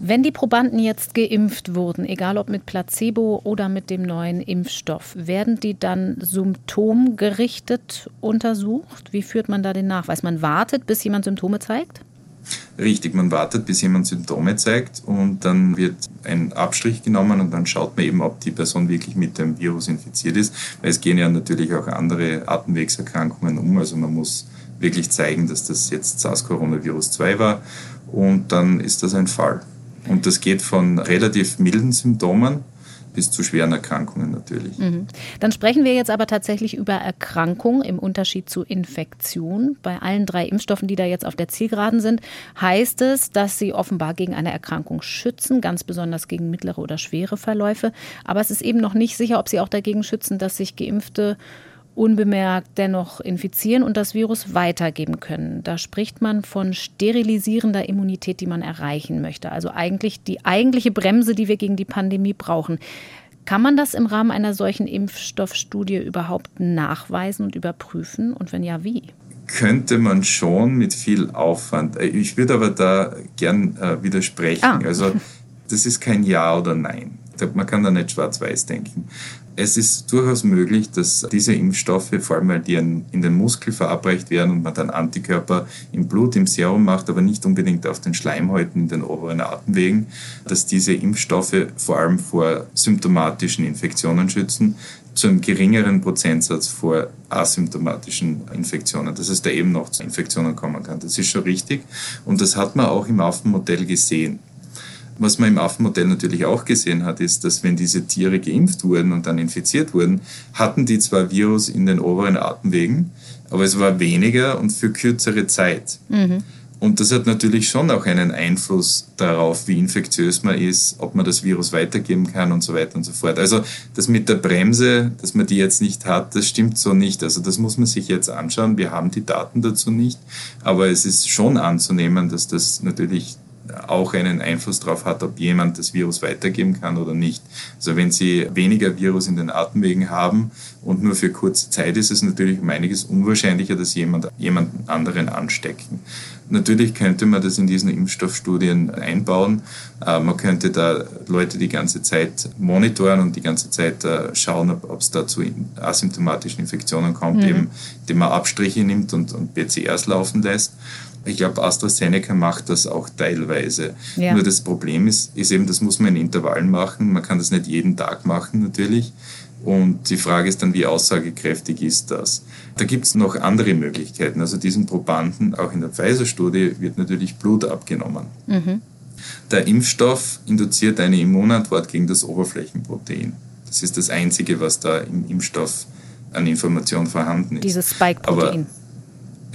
Wenn die Probanden jetzt geimpft wurden, egal ob mit Placebo oder mit dem neuen Impfstoff, werden die dann symptomgerichtet untersucht? Wie führt man da den Nachweis? Man wartet, bis jemand Symptome zeigt? Richtig, man wartet, bis jemand Symptome zeigt und dann wird ein Abstrich genommen und dann schaut man eben, ob die Person wirklich mit dem Virus infiziert ist, weil es gehen ja natürlich auch andere Atemwegserkrankungen um, also man muss wirklich zeigen, dass das jetzt SARS-Coronavirus 2 war und dann ist das ein Fall. Und das geht von relativ milden Symptomen bis zu schweren Erkrankungen natürlich. Mhm. Dann sprechen wir jetzt aber tatsächlich über Erkrankung im Unterschied zu Infektion. Bei allen drei Impfstoffen, die da jetzt auf der Zielgeraden sind, heißt es, dass sie offenbar gegen eine Erkrankung schützen, ganz besonders gegen mittlere oder schwere Verläufe. Aber es ist eben noch nicht sicher, ob sie auch dagegen schützen, dass sich Geimpfte unbemerkt dennoch infizieren und das Virus weitergeben können. Da spricht man von sterilisierender Immunität, die man erreichen möchte. Also eigentlich die eigentliche Bremse, die wir gegen die Pandemie brauchen. Kann man das im Rahmen einer solchen Impfstoffstudie überhaupt nachweisen und überprüfen? Und wenn ja, wie? Könnte man schon mit viel Aufwand. Ich würde aber da gern äh, widersprechen. Ah. Also das ist kein Ja oder Nein. Man kann da nicht schwarz-weiß denken. Es ist durchaus möglich, dass diese Impfstoffe, vor allem weil die in den Muskel verabreicht werden und man dann Antikörper im Blut, im Serum macht, aber nicht unbedingt auf den Schleimhäuten in den oberen Atemwegen, dass diese Impfstoffe vor allem vor symptomatischen Infektionen schützen, zu einem geringeren Prozentsatz vor asymptomatischen Infektionen, dass es da eben noch zu Infektionen kommen kann. Das ist schon richtig und das hat man auch im Affenmodell gesehen. Was man im Affenmodell natürlich auch gesehen hat, ist, dass wenn diese Tiere geimpft wurden und dann infiziert wurden, hatten die zwar Virus in den oberen Atemwegen, aber es war weniger und für kürzere Zeit. Mhm. Und das hat natürlich schon auch einen Einfluss darauf, wie infektiös man ist, ob man das Virus weitergeben kann und so weiter und so fort. Also das mit der Bremse, dass man die jetzt nicht hat, das stimmt so nicht. Also das muss man sich jetzt anschauen. Wir haben die Daten dazu nicht. Aber es ist schon anzunehmen, dass das natürlich auch einen Einfluss darauf hat, ob jemand das Virus weitergeben kann oder nicht. Also wenn Sie weniger Virus in den Atemwegen haben und nur für kurze Zeit ist es natürlich um einiges unwahrscheinlicher, dass jemand jemanden anderen anstecken. Natürlich könnte man das in diesen Impfstoffstudien einbauen. Äh, man könnte da Leute die ganze Zeit monitoren und die ganze Zeit äh, schauen, ob es da zu asymptomatischen Infektionen kommt, mhm. eben, indem man Abstriche nimmt und, und PCRs laufen lässt. Ich glaube, AstraZeneca macht das auch teilweise. Ja. Nur das Problem ist, ist eben, das muss man in Intervallen machen. Man kann das nicht jeden Tag machen natürlich. Und die Frage ist dann, wie aussagekräftig ist das? Da gibt es noch andere Möglichkeiten. Also diesen Probanden, auch in der Pfizer-Studie, wird natürlich Blut abgenommen. Mhm. Der Impfstoff induziert eine Immunantwort gegen das Oberflächenprotein. Das ist das Einzige, was da im Impfstoff an Information vorhanden ist. Dieses Spike-Protein.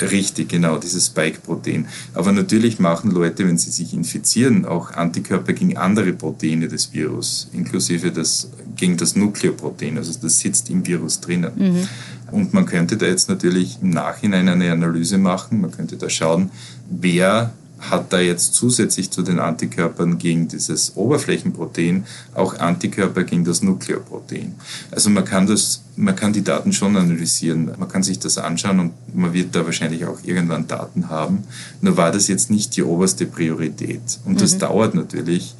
Richtig, genau, dieses Spike-Protein. Aber natürlich machen Leute, wenn sie sich infizieren, auch Antikörper gegen andere Proteine des Virus, inklusive das, gegen das Nukleoprotein, also das sitzt im Virus drinnen. Mhm. Und man könnte da jetzt natürlich im Nachhinein eine Analyse machen, man könnte da schauen, wer hat da jetzt zusätzlich zu den Antikörpern gegen dieses Oberflächenprotein auch Antikörper gegen das Nukleoprotein. Also man kann das, man kann die Daten schon analysieren, man kann sich das anschauen und man wird da wahrscheinlich auch irgendwann Daten haben. Nur war das jetzt nicht die oberste Priorität. Und das mhm. dauert natürlich.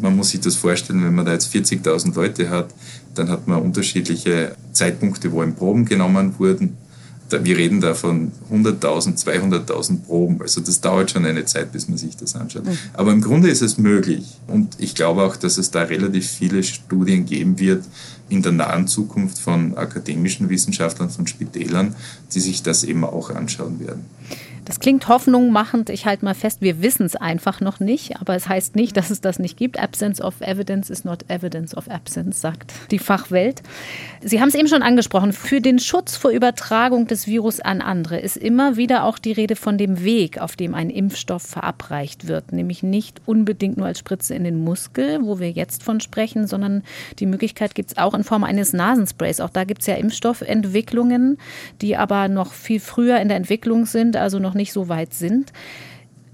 Man muss sich das vorstellen, wenn man da jetzt 40.000 Leute hat, dann hat man unterschiedliche Zeitpunkte, wo in Proben genommen wurden wir reden da von 100.000, 200.000 Proben. Also das dauert schon eine Zeit, bis man sich das anschaut. Mhm. Aber im Grunde ist es möglich. Und ich glaube auch, dass es da relativ viele Studien geben wird in der nahen Zukunft von akademischen Wissenschaftlern, von Spitälern, die sich das eben auch anschauen werden. Das klingt hoffnungmachend. Ich halte mal fest, wir wissen es einfach noch nicht. Aber es heißt nicht, dass es das nicht gibt. Absence of evidence is not evidence of absence, sagt die Fachwelt. Sie haben es eben schon angesprochen. Für den Schutz vor Übertragung des Virus an andere ist immer wieder auch die Rede von dem Weg, auf dem ein Impfstoff verabreicht wird. Nämlich nicht unbedingt nur als Spritze in den Muskel, wo wir jetzt von sprechen, sondern die Möglichkeit gibt es auch in Form eines Nasensprays. Auch da gibt es ja Impfstoffentwicklungen, die aber noch viel früher in der Entwicklung sind, also noch nicht so weit sind.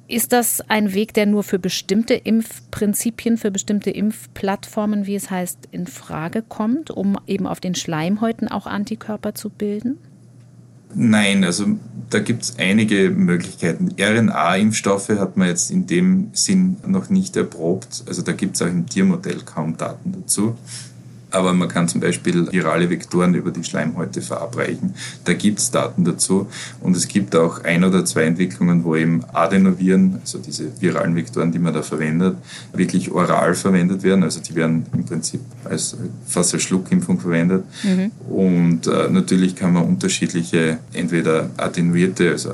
Ist das ein Weg, der nur für bestimmte Impfprinzipien, für bestimmte Impfplattformen, wie es heißt, in Frage kommt, um eben auf den Schleimhäuten auch Antikörper zu bilden? Nein, also da gibt es einige Möglichkeiten. RNA-Impfstoffe hat man jetzt in dem Sinn noch nicht erprobt. Also da gibt es auch im Tiermodell kaum Daten dazu aber man kann zum Beispiel virale Vektoren über die Schleimhäute verabreichen. Da gibt es Daten dazu und es gibt auch ein oder zwei Entwicklungen, wo eben Adenoviren, also diese viralen Vektoren, die man da verwendet, wirklich oral verwendet werden. Also die werden im Prinzip als fast als Schluckimpfung verwendet. Mhm. Und äh, natürlich kann man unterschiedliche, entweder attenuierte, also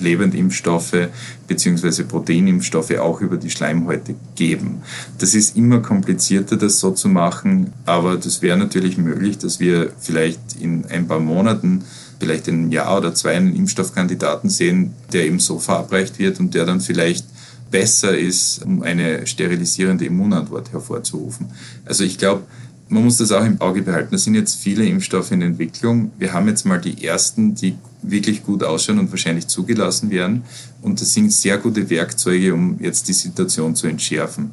Lebendimpfstoffe bzw. Proteinimpfstoffe auch über die Schleimhäute geben. Das ist immer komplizierter, das so zu machen, aber das wäre natürlich möglich, dass wir vielleicht in ein paar Monaten vielleicht in einem Jahr oder zwei einen Impfstoffkandidaten sehen, der eben so verabreicht wird und der dann vielleicht besser ist, um eine sterilisierende Immunantwort hervorzurufen. Also ich glaube, man muss das auch im Auge behalten. Es sind jetzt viele Impfstoffe in Entwicklung. Wir haben jetzt mal die ersten, die wirklich gut ausschauen und wahrscheinlich zugelassen werden. Und das sind sehr gute Werkzeuge, um jetzt die Situation zu entschärfen.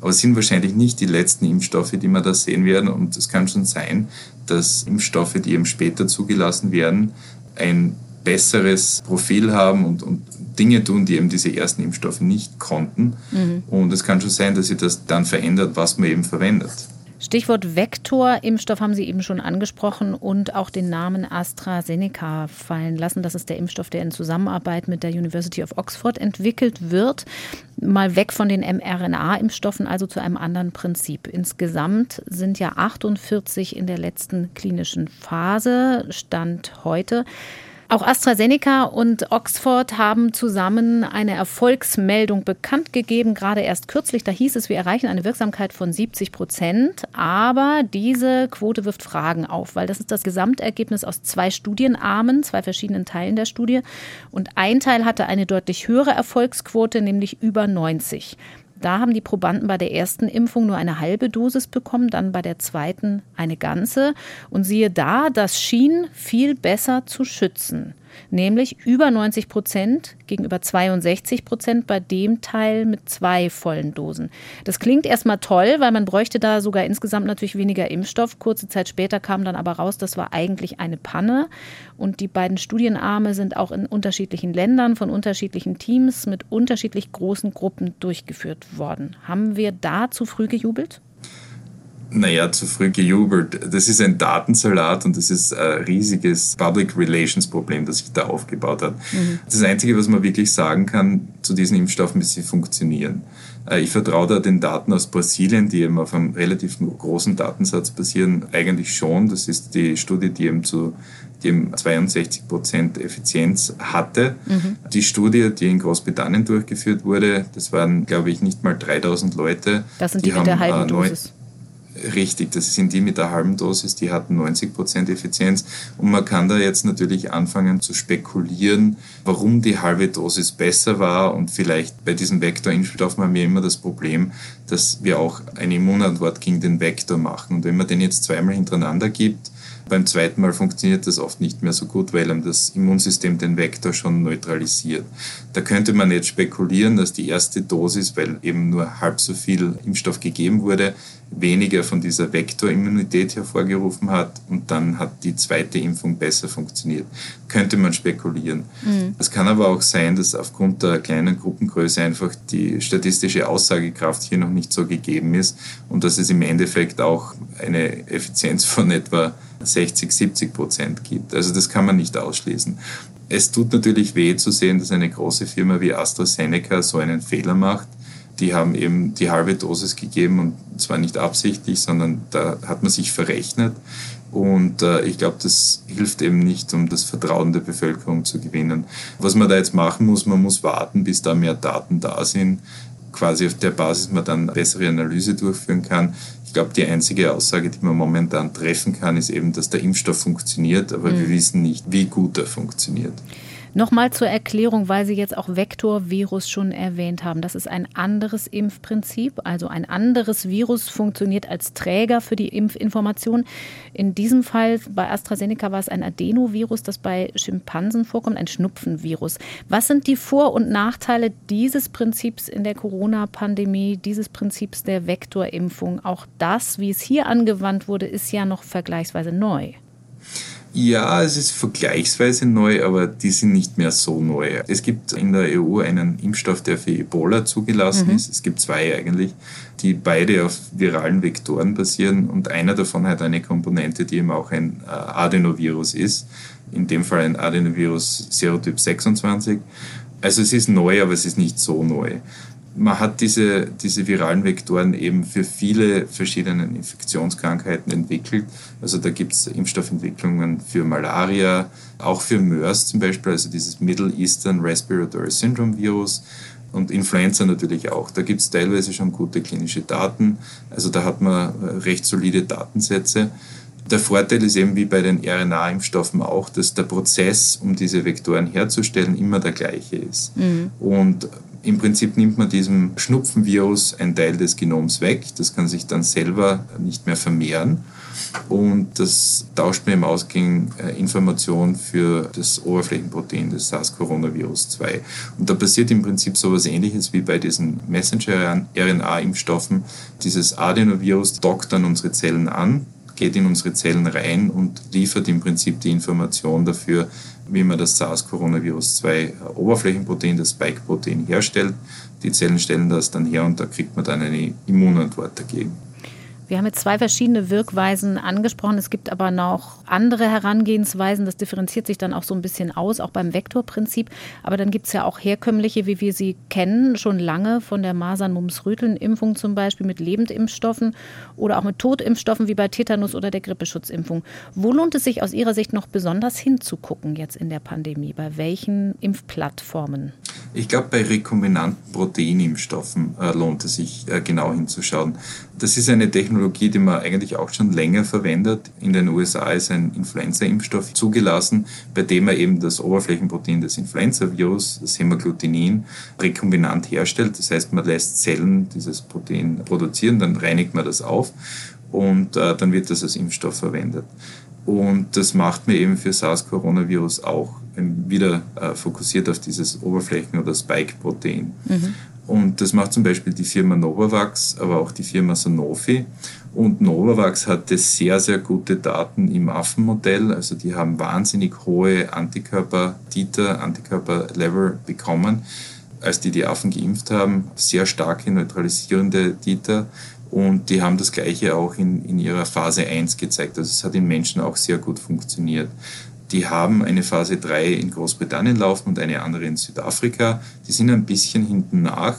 Aber es sind wahrscheinlich nicht die letzten Impfstoffe, die wir da sehen werden. Und es kann schon sein, dass Impfstoffe, die eben später zugelassen werden, ein besseres Profil haben und, und Dinge tun, die eben diese ersten Impfstoffe nicht konnten. Mhm. Und es kann schon sein, dass sich das dann verändert, was man eben verwendet. Stichwort Vektor-Impfstoff haben Sie eben schon angesprochen und auch den Namen AstraZeneca fallen lassen. Das ist der Impfstoff, der in Zusammenarbeit mit der University of Oxford entwickelt wird. Mal weg von den mRNA-Impfstoffen, also zu einem anderen Prinzip. Insgesamt sind ja 48 in der letzten klinischen Phase, Stand heute. Auch AstraZeneca und Oxford haben zusammen eine Erfolgsmeldung bekannt gegeben, gerade erst kürzlich. Da hieß es, wir erreichen eine Wirksamkeit von 70 Prozent. Aber diese Quote wirft Fragen auf, weil das ist das Gesamtergebnis aus zwei Studienarmen, zwei verschiedenen Teilen der Studie. Und ein Teil hatte eine deutlich höhere Erfolgsquote, nämlich über 90. Da haben die Probanden bei der ersten Impfung nur eine halbe Dosis bekommen, dann bei der zweiten eine ganze. Und siehe da, das schien viel besser zu schützen nämlich über 90 Prozent gegenüber 62 Prozent bei dem Teil mit zwei vollen Dosen. Das klingt erstmal toll, weil man bräuchte da sogar insgesamt natürlich weniger Impfstoff. Kurze Zeit später kam dann aber raus, das war eigentlich eine Panne. Und die beiden Studienarme sind auch in unterschiedlichen Ländern von unterschiedlichen Teams mit unterschiedlich großen Gruppen durchgeführt worden. Haben wir da zu früh gejubelt? Naja, zu früh gejubelt. Das ist ein Datensalat und das ist ein riesiges Public Relations Problem, das sich da aufgebaut hat. Mhm. Das Einzige, was man wirklich sagen kann zu diesen Impfstoffen, ist, sie funktionieren. Äh, ich vertraue da den Daten aus Brasilien, die eben auf einem relativ großen Datensatz basieren, eigentlich schon. Das ist die Studie, die eben zu die eben 62 Prozent Effizienz hatte. Mhm. Die Studie, die in Großbritannien durchgeführt wurde, das waren, glaube ich, nicht mal 3000 Leute. Das sind die, die mit der halben äh, Dosis. Richtig, das sind die mit der halben Dosis, die hatten 90 Prozent Effizienz. Und man kann da jetzt natürlich anfangen zu spekulieren, warum die halbe Dosis besser war. Und vielleicht bei diesen Vektorimpfstoffen haben wir immer das Problem, dass wir auch eine Immunantwort gegen den Vektor machen. Und wenn man den jetzt zweimal hintereinander gibt, Beim zweiten Mal funktioniert das oft nicht mehr so gut, weil einem das Immunsystem den Vektor schon neutralisiert. Da könnte man jetzt spekulieren, dass die erste Dosis, weil eben nur halb so viel Impfstoff gegeben wurde, weniger von dieser Vektorimmunität hervorgerufen hat und dann hat die zweite Impfung besser funktioniert. Könnte man spekulieren. Mhm. Es kann aber auch sein, dass aufgrund der kleinen Gruppengröße einfach die statistische Aussagekraft hier noch nicht so gegeben ist und dass es im Endeffekt auch eine Effizienz von etwa 60, 70 Prozent gibt. Also das kann man nicht ausschließen. Es tut natürlich weh zu sehen, dass eine große Firma wie AstraZeneca so einen Fehler macht die haben eben die halbe Dosis gegeben und zwar nicht absichtlich, sondern da hat man sich verrechnet. Und äh, ich glaube, das hilft eben nicht, um das Vertrauen der Bevölkerung zu gewinnen. Was man da jetzt machen muss, man muss warten, bis da mehr Daten da sind. Quasi auf der Basis man dann bessere Analyse durchführen kann. Ich glaube, die einzige Aussage, die man momentan treffen kann, ist eben, dass der Impfstoff funktioniert, aber mhm. wir wissen nicht, wie gut er funktioniert. Nochmal zur Erklärung, weil Sie jetzt auch Vektorvirus schon erwähnt haben. Das ist ein anderes Impfprinzip. Also ein anderes Virus funktioniert als Träger für die Impfinformation. In diesem Fall bei AstraZeneca war es ein Adenovirus, das bei Schimpansen vorkommt, ein Schnupfenvirus. Was sind die Vor- und Nachteile dieses Prinzips in der Corona-Pandemie, dieses Prinzips der Vektorimpfung? Auch das, wie es hier angewandt wurde, ist ja noch vergleichsweise neu. Ja, es ist vergleichsweise neu, aber die sind nicht mehr so neu. Es gibt in der EU einen Impfstoff, der für Ebola zugelassen mhm. ist. Es gibt zwei eigentlich, die beide auf viralen Vektoren basieren und einer davon hat eine Komponente, die eben auch ein äh, Adenovirus ist. In dem Fall ein Adenovirus Serotyp 26. Also es ist neu, aber es ist nicht so neu man hat diese, diese viralen Vektoren eben für viele verschiedene Infektionskrankheiten entwickelt. Also da gibt es Impfstoffentwicklungen für Malaria, auch für MERS zum Beispiel, also dieses Middle Eastern Respiratory Syndrome Virus und Influenza natürlich auch. Da gibt es teilweise schon gute klinische Daten. Also da hat man äh, recht solide Datensätze. Der Vorteil ist eben wie bei den RNA-Impfstoffen auch, dass der Prozess, um diese Vektoren herzustellen, immer der gleiche ist. Mhm. Und im Prinzip nimmt man diesem Schnupfenvirus einen Teil des Genoms weg. Das kann sich dann selber nicht mehr vermehren. Und das tauscht mir im Ausgang äh, Information für das Oberflächenprotein des SARS-Coronavirus-2. Und da passiert im Prinzip so etwas ähnliches wie bei diesen Messenger-RNA-Impfstoffen. Dieses Adenovirus dockt dann unsere Zellen an, geht in unsere Zellen rein und liefert im Prinzip die Information dafür, wie man das SARS-Coronavirus-2 Oberflächenprotein, das Spike-Protein herstellt. Die Zellen stellen das dann her und da kriegt man dann eine Immunantwort dagegen. Wir haben jetzt zwei verschiedene Wirkweisen angesprochen. Es gibt aber noch andere Herangehensweisen. Das differenziert sich dann auch so ein bisschen aus, auch beim Vektorprinzip. Aber dann gibt es ja auch herkömmliche, wie wir sie kennen, schon lange von der Masern-Mumps-Röteln-Impfung zum Beispiel mit Lebendimpfstoffen oder auch mit Totimpfstoffen wie bei Tetanus oder der Grippeschutzimpfung. Wo lohnt es sich aus Ihrer Sicht noch besonders hinzugucken jetzt in der Pandemie? Bei welchen Impfplattformen? Ich glaube, bei rekombinanten Proteinimpfstoffen äh, lohnt es sich äh, genau hinzuschauen. Das ist eine Technologie, die man eigentlich auch schon länger verwendet. In den USA ist ein Influenza-Impfstoff zugelassen, bei dem er eben das Oberflächenprotein des Influenza-Virus, das Hämagglutinin, rekombinant herstellt. Das heißt, man lässt Zellen dieses Protein produzieren, dann reinigt man das auf und äh, dann wird das als Impfstoff verwendet. Und das macht man eben für SARS-Coronavirus auch wieder äh, fokussiert auf dieses Oberflächen- oder Spike-Protein. Mhm. Und das macht zum Beispiel die Firma Novavax, aber auch die Firma Sanofi. Und Novavax hatte sehr, sehr gute Daten im Affenmodell. Also die haben wahnsinnig hohe Antikörper-Titer, Antikörper-Level bekommen, als die die Affen geimpft haben. Sehr starke neutralisierende Titer. Und die haben das Gleiche auch in, in ihrer Phase 1 gezeigt. Also es hat in Menschen auch sehr gut funktioniert. Die haben eine Phase 3 in Großbritannien laufen und eine andere in Südafrika. Die sind ein bisschen hinten nach.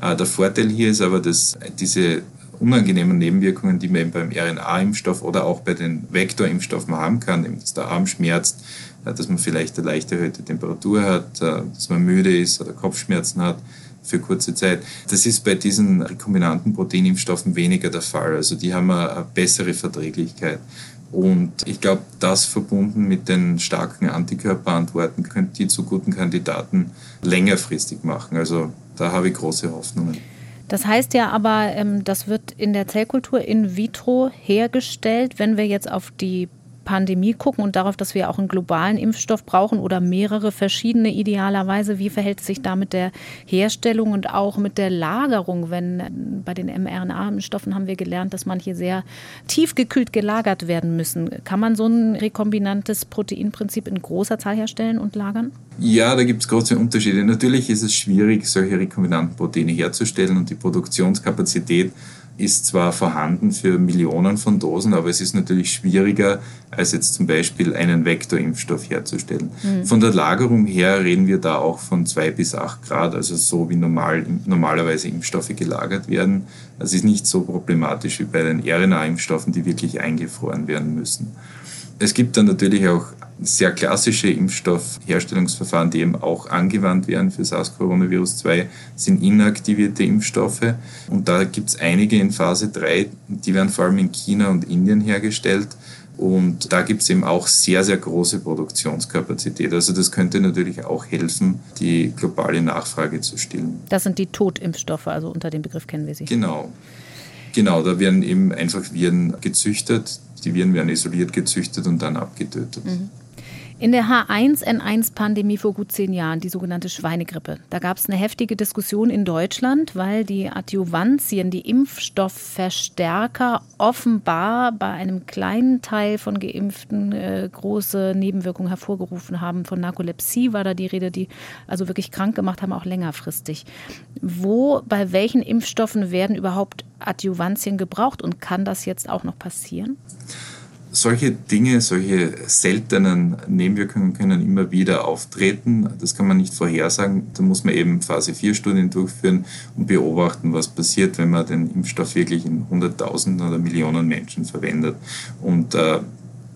Äh, der Vorteil hier ist aber, dass diese unangenehmen Nebenwirkungen, die man eben beim RNA-Impfstoff oder auch bei den Vektorimpfstoffen haben kann, eben dass der Arm schmerzt, äh, dass man vielleicht eine leicht erhöhte Temperatur hat, äh, dass man müde ist oder Kopfschmerzen hat, für kurze Zeit. Das ist bei diesen rekombinanten Proteinimpfstoffen weniger der Fall. Also die haben eine bessere Verträglichkeit. Und ich glaube, das verbunden mit den starken Antikörperantworten könnte die zu guten Kandidaten längerfristig machen. Also da habe ich große Hoffnungen. Das heißt ja aber, ähm, das wird in der Zellkultur in vitro hergestellt. Wenn wir jetzt auf die Pandemie gucken und darauf, dass wir auch einen globalen Impfstoff brauchen oder mehrere verschiedene idealerweise, wie verhält es sich da mit der Herstellung und auch mit der Lagerung? Wenn bei den mRNA-Impfstoffen haben wir gelernt, dass manche sehr tiefgekühlt gelagert werden müssen. Kann man so ein rekombinantes Proteinprinzip in großer Zahl herstellen und lagern? Ja, da gibt es große Unterschiede. Natürlich ist es schwierig, solche rekombinanten Proteine herzustellen und die Produktionskapazität ist zwar vorhanden für Millionen von Dosen, aber es ist natürlich schwieriger, als jetzt zum Beispiel einen Vektorimpfstoff herzustellen. Mhm. Von der Lagerung her reden wir da auch von zwei bis acht Grad, also so wie normal, normalerweise Impfstoffe gelagert werden. Das ist nicht so problematisch wie bei den RNA-Impfstoffen, die wirklich eingefroren werden müssen. Es gibt dann natürlich auch sehr klassische Impfstoffherstellungsverfahren, die eben auch angewandt werden für SARS-CoV-2, sind inaktivierte Impfstoffe. Und da gibt es einige in Phase 3, die werden vor allem in China und Indien hergestellt. Und da gibt es eben auch sehr, sehr große Produktionskapazität. Also das könnte natürlich auch helfen, die globale Nachfrage zu stillen. Das sind die Totimpfstoffe, also unter dem Begriff kennen wir sie. Genau. Genau, da werden eben einfach Viren gezüchtet. Die Viren werden isoliert gezüchtet und dann abgetötet. Mhm. In der H1N1-Pandemie vor gut zehn Jahren, die sogenannte Schweinegrippe, da gab es eine heftige Diskussion in Deutschland, weil die Adjuvantien, die Impfstoffverstärker, offenbar bei einem kleinen Teil von Geimpften äh, große Nebenwirkungen hervorgerufen haben. Von Narkolepsie war da die Rede, die also wirklich krank gemacht haben, auch längerfristig. Wo, bei welchen Impfstoffen werden überhaupt Adjuvantien gebraucht und kann das jetzt auch noch passieren? Solche Dinge, solche seltenen Nebenwirkungen können immer wieder auftreten. Das kann man nicht vorhersagen. Da muss man eben Phase 4 Studien durchführen und beobachten, was passiert, wenn man den Impfstoff wirklich in Hunderttausenden oder Millionen Menschen verwendet. Und äh,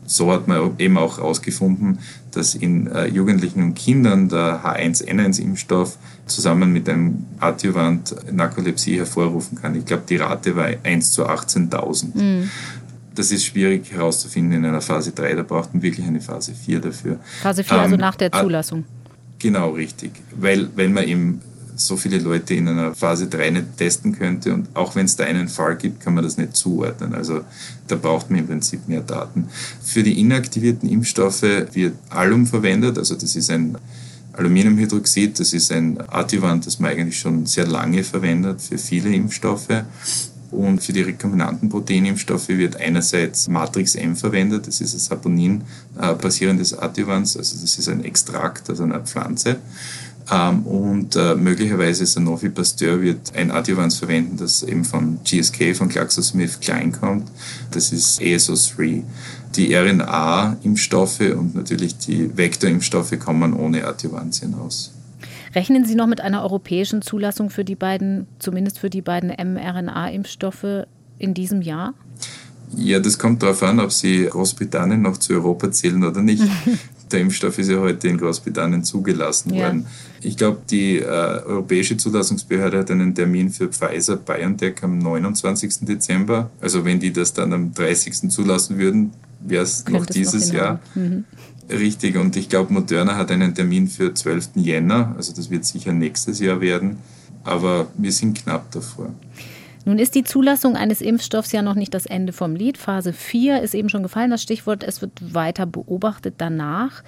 so hat man eben auch herausgefunden, dass in äh, Jugendlichen und Kindern der H1N1-Impfstoff zusammen mit einem Adjuvant Narkolepsie hervorrufen kann. Ich glaube, die Rate war 1 zu 18.000. Mhm das ist schwierig herauszufinden in einer Phase 3. Da braucht man wirklich eine Phase 4 dafür. Phase 4, also ähm, also nach der Zulassung. Genau, richtig. Weil, weil man eben so viele Leute in einer Phase 3 nicht testen könnte und auch wenn es da einen Fall gibt, kann man das nicht zuordnen. Also da braucht man im Prinzip mehr Daten. Für die inaktivierten Impfstoffe wird Alum verwendet, also das ist ein Aluminiumhydroxid, das ist ein Adjuvant, das man eigentlich schon sehr lange verwendet für viele Impfstoffe. Und für die rekombinanten Proteinimpfstoffe wird einerseits Matrix M verwendet, das ist ein Saponin äh, Adjuvans, also das ist ein Extrakt aus einer Pflanze. Ähm, und äh, möglicherweise Sanofi Pasteur wird ein Adjuvans verwenden, das eben von GSK, von GlaxoSmithKline kommt. Das ist ASO3. Die RNA-Impfstoffe und natürlich die Vektorimpfstoffe kommen ohne Adjuvantien aus. Rechnen Sie noch mit einer europäischen Zulassung für die beiden, zumindest für die beiden mRNA-Impfstoffe in diesem Jahr? Ja, das kommt darauf an, ob Sie Großbritannien noch zu Europa zählen oder nicht. Der Impfstoff ist ja heute in Großbritannien zugelassen ja. worden. Ich glaube, die äh, Europäische Zulassungsbehörde hat einen Termin für Pfizer BioNTech am 29. Dezember. Also wenn die das dann am 30. zulassen würden, wäre es noch dieses noch Jahr. Mhm. Richtig, und ich glaube, Moderna hat einen Termin für 12. Jänner, also das wird sicher nächstes Jahr werden, aber wir sind knapp davor. Nun ist die Zulassung eines Impfstoffs ja noch nicht das Ende vom Lied. Phase 4 ist eben schon gefallen, das Stichwort, es wird weiter beobachtet danach.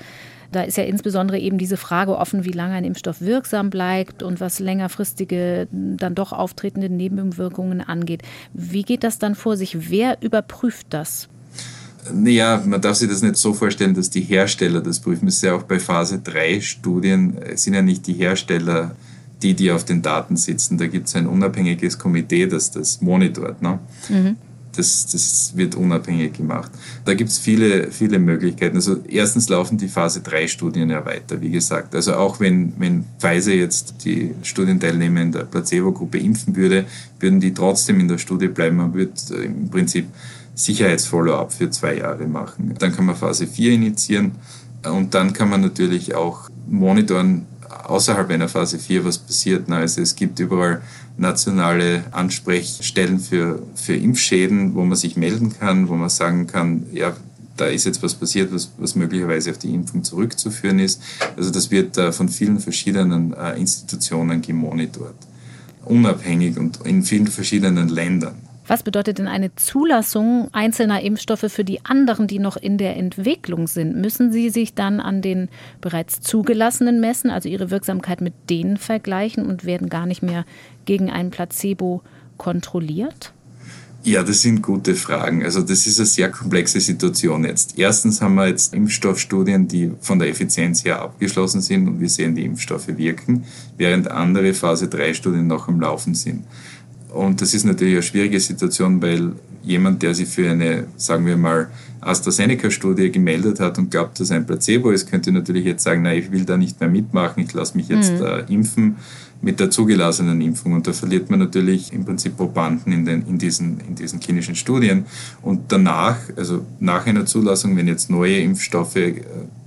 Da ist ja insbesondere eben diese Frage offen, wie lange ein Impfstoff wirksam bleibt und was längerfristige, dann doch auftretende Nebenwirkungen angeht. Wie geht das dann vor sich? Wer überprüft das? Naja, man darf sich das nicht so vorstellen, dass die Hersteller das prüfen. Es ist ja auch bei Phase 3 Studien, es sind ja nicht die Hersteller die, die auf den Daten sitzen. Da gibt es ein unabhängiges Komitee, das das monitort. Ne? Mhm. Das, das wird unabhängig gemacht. Da gibt es viele, viele Möglichkeiten. Also erstens laufen die Phase 3 Studien ja weiter, wie gesagt. Also auch wenn, wenn Pfizer jetzt die Studienteilnehmer in der Placebo-Gruppe impfen würde, würden die trotzdem in der Studie bleiben. Man würde im Prinzip Sicherheitsfollow-up für zwei Jahre machen. Dann kann man Phase 4 initiieren und dann kann man natürlich auch monitoren außerhalb einer Phase 4, was passiert. Also es gibt überall nationale Ansprechstellen für, für Impfschäden, wo man sich melden kann, wo man sagen kann, ja, da ist jetzt was passiert, was, was möglicherweise auf die Impfung zurückzuführen ist. Also das wird äh, von vielen verschiedenen äh, Institutionen gemonitort, unabhängig und in vielen verschiedenen Ländern. Was bedeutet denn eine Zulassung einzelner Impfstoffe für die anderen, die noch in der Entwicklung sind? Müssen Sie sich dann an den bereits zugelassenen messen, also ihre Wirksamkeit mit denen vergleichen und werden gar nicht mehr gegen ein Placebo kontrolliert? Ja, das sind gute Fragen. Also das ist eine sehr komplexe Situation jetzt. Erstens haben wir jetzt Impfstoffstudien, die von der Effizienz her abgeschlossen sind und wir sehen, die Impfstoffe wirken, während andere Phase-3-Studien noch am Laufen sind. Und das ist natürlich eine schwierige Situation, weil jemand, der sich für eine, sagen wir mal, AstraZeneca-Studie gemeldet hat und glaubt, dass ein Placebo ist, könnte natürlich jetzt sagen, na, ich will da nicht mehr mitmachen, ich lasse mich jetzt mhm. äh, impfen mit der zugelassenen Impfung. Und da verliert man natürlich im Prinzip Probanden in, den, in, diesen, in diesen klinischen Studien. Und danach, also nach einer Zulassung, wenn jetzt neue Impfstoffe äh,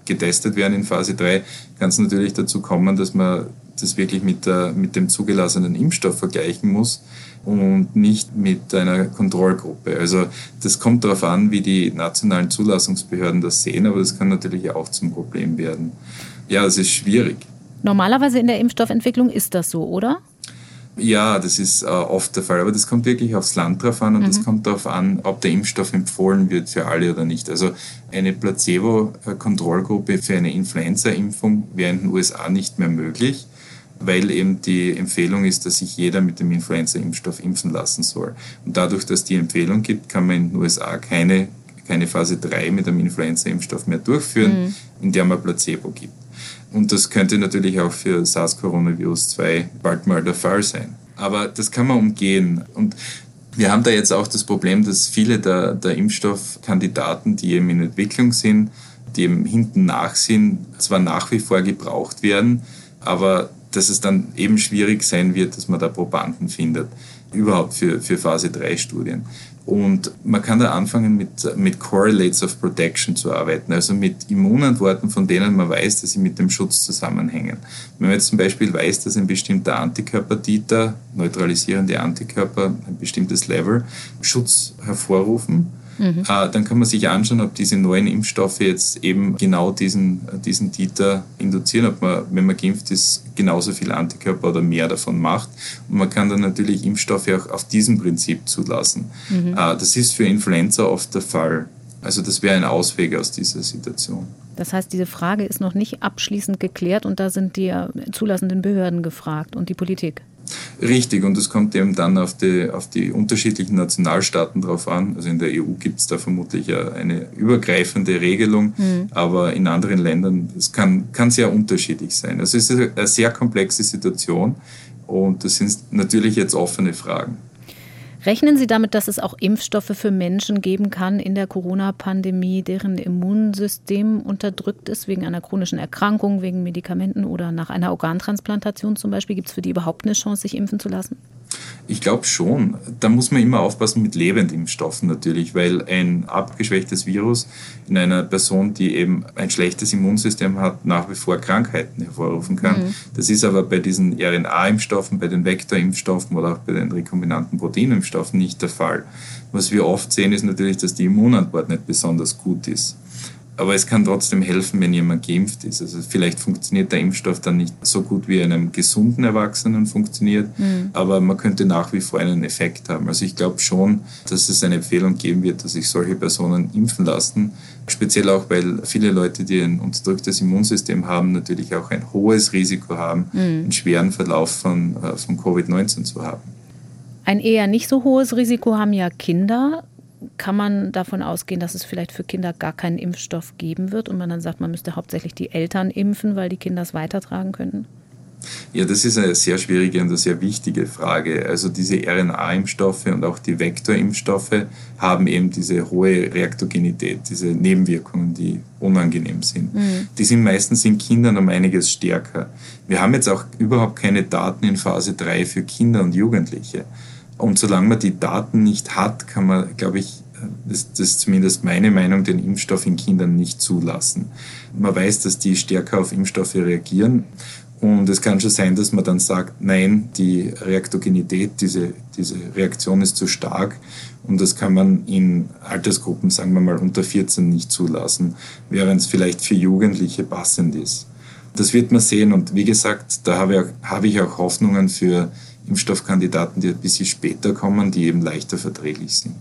getestet werden in Phase 3, kann es natürlich dazu kommen, dass man das wirklich mit, der, mit dem zugelassenen Impfstoff vergleichen muss und nicht mit einer Kontrollgruppe. Also das kommt darauf an, wie die nationalen Zulassungsbehörden das sehen, aber das kann natürlich auch zum Problem werden. Ja, es ist schwierig. Normalerweise in der Impfstoffentwicklung ist das so, oder? Ja, das ist äh, oft der Fall, aber das kommt wirklich aufs Land drauf an und mhm. das kommt darauf an, ob der Impfstoff empfohlen wird für alle oder nicht. Also eine Placebo-Kontrollgruppe für eine Influenza-Impfung wäre in den USA nicht mehr möglich, weil eben die Empfehlung ist, dass sich jeder mit dem Influenza-Impfstoff impfen lassen soll. Und dadurch, dass die Empfehlung gibt, kann man in den USA keine, keine Phase 3 mit einem Influenza-Impfstoff mehr durchführen, mhm. in der man Placebo gibt. Und das könnte natürlich auch für SARS-Coronavirus 2 bald mal der Fall sein. Aber das kann man umgehen. Und wir haben da jetzt auch das Problem, dass viele der, der Impfstoffkandidaten, die eben in Entwicklung sind, die eben hinten nach sind, zwar nach wie vor gebraucht werden, aber dass es dann eben schwierig sein wird, dass man da Probanden findet, überhaupt für, für Phase 3 Studien. Und man kann da anfangen mit, mit Correlates of Protection zu arbeiten, also mit Immunantworten, von denen man weiß, dass sie mit dem Schutz zusammenhängen. Wenn man jetzt zum Beispiel weiß, dass ein bestimmter Antikörpertiter, neutralisierende Antikörper, ein bestimmtes Level Schutz hervorrufen, Mhm. Äh, dann kann man sich anschauen, ob diese neuen Impfstoffe jetzt eben genau diesen, diesen Titer induzieren, ob man, wenn man geimpft ist, genauso viel Antikörper oder mehr davon macht. Und man kann dann natürlich Impfstoffe auch auf diesem Prinzip zulassen. Mhm. Äh, das ist für Influenza oft der Fall. Also das wäre ein Ausweg aus dieser Situation. Das heißt, diese Frage ist noch nicht abschließend geklärt und da sind die zulassenden Behörden gefragt und die Politik. Richtig, und es kommt eben dann auf die, auf die unterschiedlichen Nationalstaaten drauf an. Also in der EU gibt es da vermutlich eine übergreifende Regelung, mhm. aber in anderen Ländern es kann, kann sehr unterschiedlich sein. Also es ist eine sehr komplexe Situation und das sind natürlich jetzt offene Fragen. Rechnen Sie damit, dass es auch Impfstoffe für Menschen geben kann in der Corona-Pandemie, deren Immunsystem unterdrückt ist wegen einer chronischen Erkrankung, wegen Medikamenten oder nach einer Organtransplantation zum Beispiel? Gibt es für die überhaupt eine Chance, sich impfen zu lassen? Ich glaube schon. Da muss man immer aufpassen mit Lebendimpfstoffen natürlich, weil ein abgeschwächtes Virus in einer Person, die eben ein schlechtes Immunsystem hat, nach wie vor Krankheiten hervorrufen kann. Mhm. Das ist aber bei diesen RNA-Impfstoffen, bei den Vektorimpfstoffen oder auch bei den rekombinanten Proteinimpfstoffen nicht der Fall. Was wir oft sehen, ist natürlich, dass die Immunantwort nicht besonders gut ist. Aber es kann trotzdem helfen, wenn jemand geimpft ist. Also vielleicht funktioniert der Impfstoff dann nicht so gut wie einem gesunden Erwachsenen funktioniert, mhm. aber man könnte nach wie vor einen Effekt haben. Also ich glaube schon, dass es eine Empfehlung geben wird, dass sich solche Personen impfen lassen. Speziell auch, weil viele Leute, die ein unterdrücktes Immunsystem haben, natürlich auch ein hohes Risiko haben, mhm. einen schweren Verlauf von, äh, von Covid-19 zu haben. Ein eher nicht so hohes Risiko haben ja Kinder kann man davon ausgehen, dass es vielleicht für Kinder gar keinen Impfstoff geben wird und man dann sagt, man müsste hauptsächlich die Eltern impfen, weil die Kinder es weitertragen könnten? Ja, das ist eine sehr schwierige und eine sehr wichtige Frage. Also diese RNA-Impfstoffe und auch die Vektorimpfstoffe haben eben diese hohe Reaktogenität, diese Nebenwirkungen, die unangenehm sind. Mhm. Die sind meistens in Kindern um einiges stärker. Wir haben jetzt auch überhaupt keine Daten in Phase 3 für Kinder und Jugendliche. Und solange man die Daten nicht hat, kann man, glaube ich, das, das ist zumindest meine Meinung, den Impfstoff in Kindern nicht zulassen. Man weiß, dass die stärker auf Impfstoffe reagieren. Und es kann schon sein, dass man dann sagt, nein, die Reaktogenität, diese, diese Reaktion ist zu stark und das kann man in Altersgruppen, sagen wir mal, unter 14 nicht zulassen, während es vielleicht für Jugendliche passend ist. Das wird man sehen und wie gesagt, da habe ich auch, habe ich auch Hoffnungen für Impfstoffkandidaten, die ein bisschen später kommen, die eben leichter verträglich sind.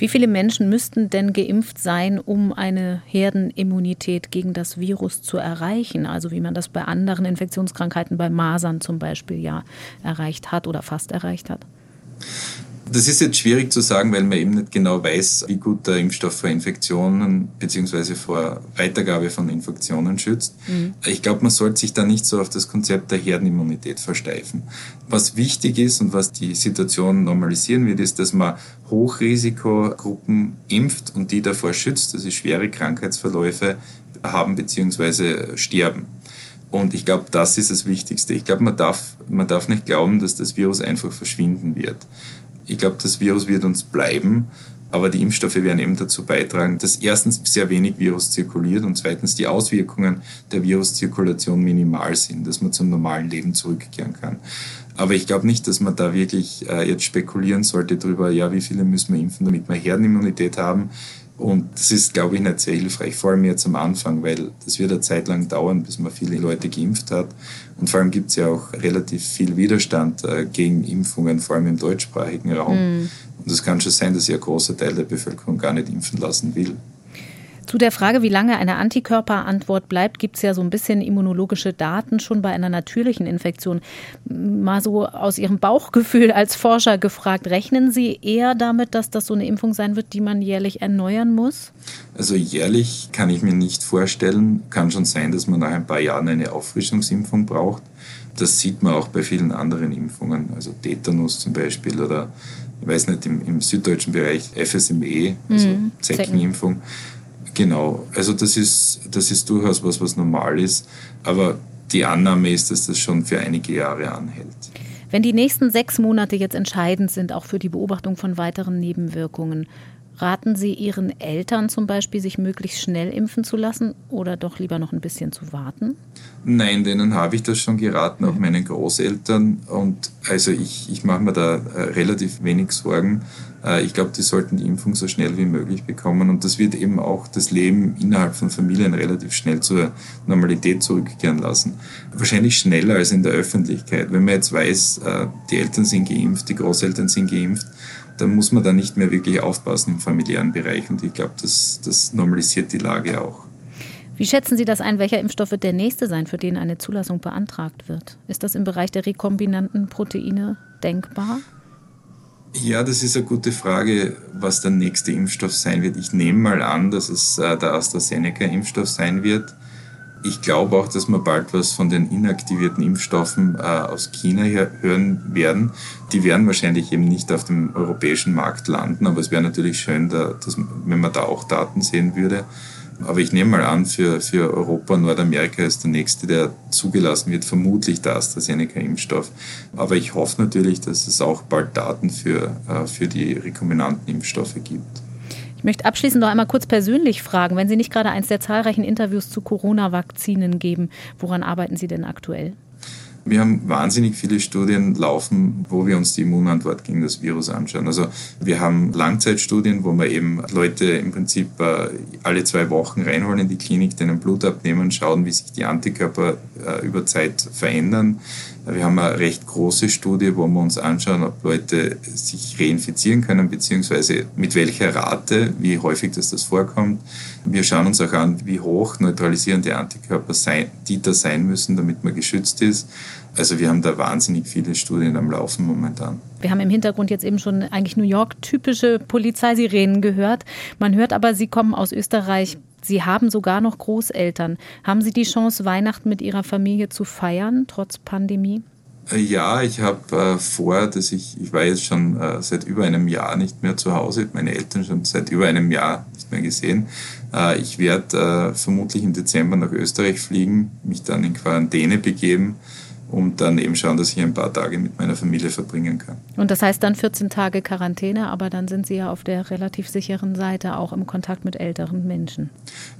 Wie viele Menschen müssten denn geimpft sein, um eine Herdenimmunität gegen das Virus zu erreichen? Also wie man das bei anderen Infektionskrankheiten, bei Masern zum Beispiel, ja erreicht hat oder fast erreicht hat? Das ist jetzt schwierig zu sagen, weil man eben nicht genau weiß, wie gut der Impfstoff vor Infektionen bzw. vor Weitergabe von Infektionen schützt. Mhm. Ich glaube, man sollte sich da nicht so auf das Konzept der Herdenimmunität versteifen. Was wichtig ist und was die Situation normalisieren wird, ist, dass man Hochrisikogruppen impft und die davor schützt, dass sie schwere Krankheitsverläufe haben bzw. sterben. Und ich glaube, das ist das Wichtigste. Ich glaube, man darf, man darf nicht glauben, dass das Virus einfach verschwinden wird. Ich glaube, das Virus wird uns bleiben, aber die Impfstoffe werden eben dazu beitragen, dass erstens sehr wenig Virus zirkuliert und zweitens die Auswirkungen der Viruszirkulation minimal sind, dass man zum normalen Leben zurückkehren kann. Aber ich glaube nicht, dass man da wirklich äh, jetzt spekulieren sollte darüber, ja, wie viele müssen wir impfen, damit wir Herdenimmunität haben. Und das ist, glaube ich, nicht sehr hilfreich, vor allem jetzt am Anfang, weil das wird eine Zeit lang dauern, bis man viele Leute geimpft hat. Und vor allem gibt es ja auch relativ viel Widerstand äh, gegen Impfungen, vor allem im deutschsprachigen Raum. Mm. Und es kann schon sein, dass sich ein großer Teil der Bevölkerung gar nicht impfen lassen will. Zu der Frage, wie lange eine Antikörperantwort bleibt, gibt es ja so ein bisschen immunologische Daten schon bei einer natürlichen Infektion. Mal so aus Ihrem Bauchgefühl als Forscher gefragt, rechnen Sie eher damit, dass das so eine Impfung sein wird, die man jährlich erneuern muss? Also jährlich kann ich mir nicht vorstellen. Kann schon sein, dass man nach ein paar Jahren eine Auffrischungsimpfung braucht. Das sieht man auch bei vielen anderen Impfungen, also Tetanus zum Beispiel oder ich weiß nicht, im, im süddeutschen Bereich FSME, also mhm, Zeckenimpfung. Genau, also das ist, das ist durchaus was, was normal ist, aber die Annahme ist, dass das schon für einige Jahre anhält. Wenn die nächsten sechs Monate jetzt entscheidend sind, auch für die Beobachtung von weiteren Nebenwirkungen, raten Sie Ihren Eltern zum Beispiel, sich möglichst schnell impfen zu lassen oder doch lieber noch ein bisschen zu warten? Nein, denen habe ich das schon geraten, auch meinen Großeltern. Und also ich, ich mache mir da äh, relativ wenig Sorgen. Äh, ich glaube, die sollten die Impfung so schnell wie möglich bekommen. Und das wird eben auch das Leben innerhalb von Familien relativ schnell zur Normalität zurückkehren lassen. Wahrscheinlich schneller als in der Öffentlichkeit. Wenn man jetzt weiß, äh, die Eltern sind geimpft, die Großeltern sind geimpft, dann muss man da nicht mehr wirklich aufpassen im familiären Bereich. Und ich glaube, das, das normalisiert die Lage auch. Wie schätzen Sie das ein? Welcher Impfstoff wird der nächste sein, für den eine Zulassung beantragt wird? Ist das im Bereich der rekombinanten Proteine denkbar? Ja, das ist eine gute Frage, was der nächste Impfstoff sein wird. Ich nehme mal an, dass es äh, der AstraZeneca-Impfstoff sein wird. Ich glaube auch, dass wir bald was von den inaktivierten Impfstoffen äh, aus China hören werden. Die werden wahrscheinlich eben nicht auf dem europäischen Markt landen, aber es wäre natürlich schön, wenn man da auch Daten sehen würde. Aber ich nehme mal an, für, für Europa und Nordamerika ist der nächste, der zugelassen wird, vermutlich der AstraZeneca-Impfstoff. Aber ich hoffe natürlich, dass es auch bald Daten für, äh, für die rekombinanten Impfstoffe gibt. Ich möchte abschließend noch einmal kurz persönlich fragen, wenn Sie nicht gerade eins der zahlreichen Interviews zu Corona-Vakzinen geben, woran arbeiten Sie denn aktuell? Wir haben wahnsinnig viele Studien laufen, wo wir uns die Immunantwort gegen das Virus anschauen. Also wir haben Langzeitstudien, wo wir eben Leute im Prinzip äh, alle zwei Wochen reinholen in die Klinik, denen Blut abnehmen, schauen, wie sich die Antikörper äh, über Zeit verändern. Wir haben eine recht große Studie, wo wir uns anschauen, ob Leute sich reinfizieren können, beziehungsweise mit welcher Rate, wie häufig das, das vorkommt. Wir schauen uns auch an, wie hoch neutralisierende Antikörper sein, die da sein müssen, damit man geschützt ist. Also wir haben da wahnsinnig viele Studien am Laufen momentan. Wir haben im Hintergrund jetzt eben schon eigentlich New York typische Polizeisirenen gehört. Man hört aber, Sie kommen aus Österreich. Sie haben sogar noch Großeltern. Haben Sie die Chance, Weihnachten mit Ihrer Familie zu feiern, trotz Pandemie? Äh, ja, ich habe äh, vor, dass ich, ich war jetzt schon äh, seit über einem Jahr nicht mehr zu Hause, meine Eltern schon seit über einem Jahr nicht mehr gesehen. Äh, ich werde äh, vermutlich im Dezember nach Österreich fliegen, mich dann in Quarantäne begeben und dann eben schauen, dass ich ein paar Tage mit meiner Familie verbringen kann. Und das heißt dann 14 Tage Quarantäne, aber dann sind Sie ja auf der relativ sicheren Seite auch im Kontakt mit älteren Menschen.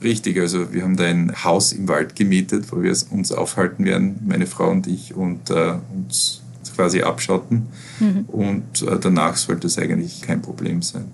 Richtig, also wir haben da ein Haus im Wald gemietet, wo wir uns aufhalten werden, meine Frau und ich, und äh, uns quasi abschotten. Mhm. Und äh, danach sollte es eigentlich kein Problem sein.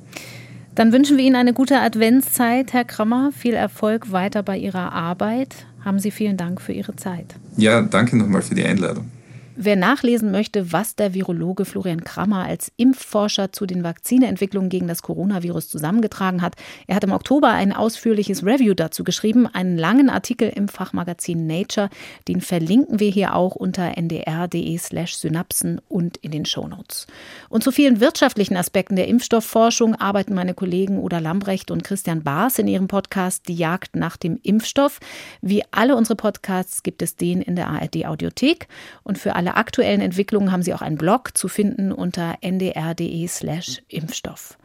Dann wünschen wir Ihnen eine gute Adventszeit, Herr Krammer. Viel Erfolg weiter bei Ihrer Arbeit. Haben Sie vielen Dank für Ihre Zeit. Ja, danke nochmal für die Einladung. Wer nachlesen möchte, was der Virologe Florian Krammer als Impfforscher zu den Vakzineentwicklungen gegen das Coronavirus zusammengetragen hat, er hat im Oktober ein ausführliches Review dazu geschrieben, einen langen Artikel im Fachmagazin Nature, den verlinken wir hier auch unter ndr.de/slash synapsen und in den Shownotes. Und zu vielen wirtschaftlichen Aspekten der Impfstoffforschung arbeiten meine Kollegen Oda Lambrecht und Christian Baas in ihrem Podcast Die Jagd nach dem Impfstoff. Wie alle unsere Podcasts gibt es den in der ARD Audiothek und für alle alle aktuellen Entwicklungen haben Sie auch einen Blog zu finden unter ndr.de/slash Impfstoff.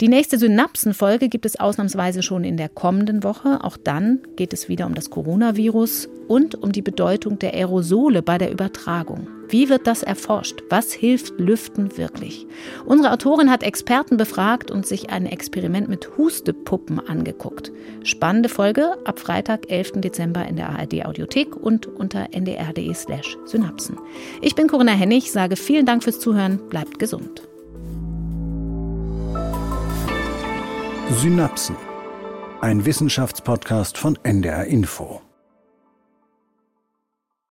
Die nächste Synapsenfolge gibt es ausnahmsweise schon in der kommenden Woche. Auch dann geht es wieder um das Coronavirus und um die Bedeutung der Aerosole bei der Übertragung. Wie wird das erforscht? Was hilft Lüften wirklich? Unsere Autorin hat Experten befragt und sich ein Experiment mit Hustepuppen angeguckt. Spannende Folge ab Freitag, 11. Dezember in der ARD Audiothek und unter ndr.de/slash Synapsen. Ich bin Corinna Hennig, sage vielen Dank fürs Zuhören, bleibt gesund. Synapsen. Ein Wissenschaftspodcast von NDR Info.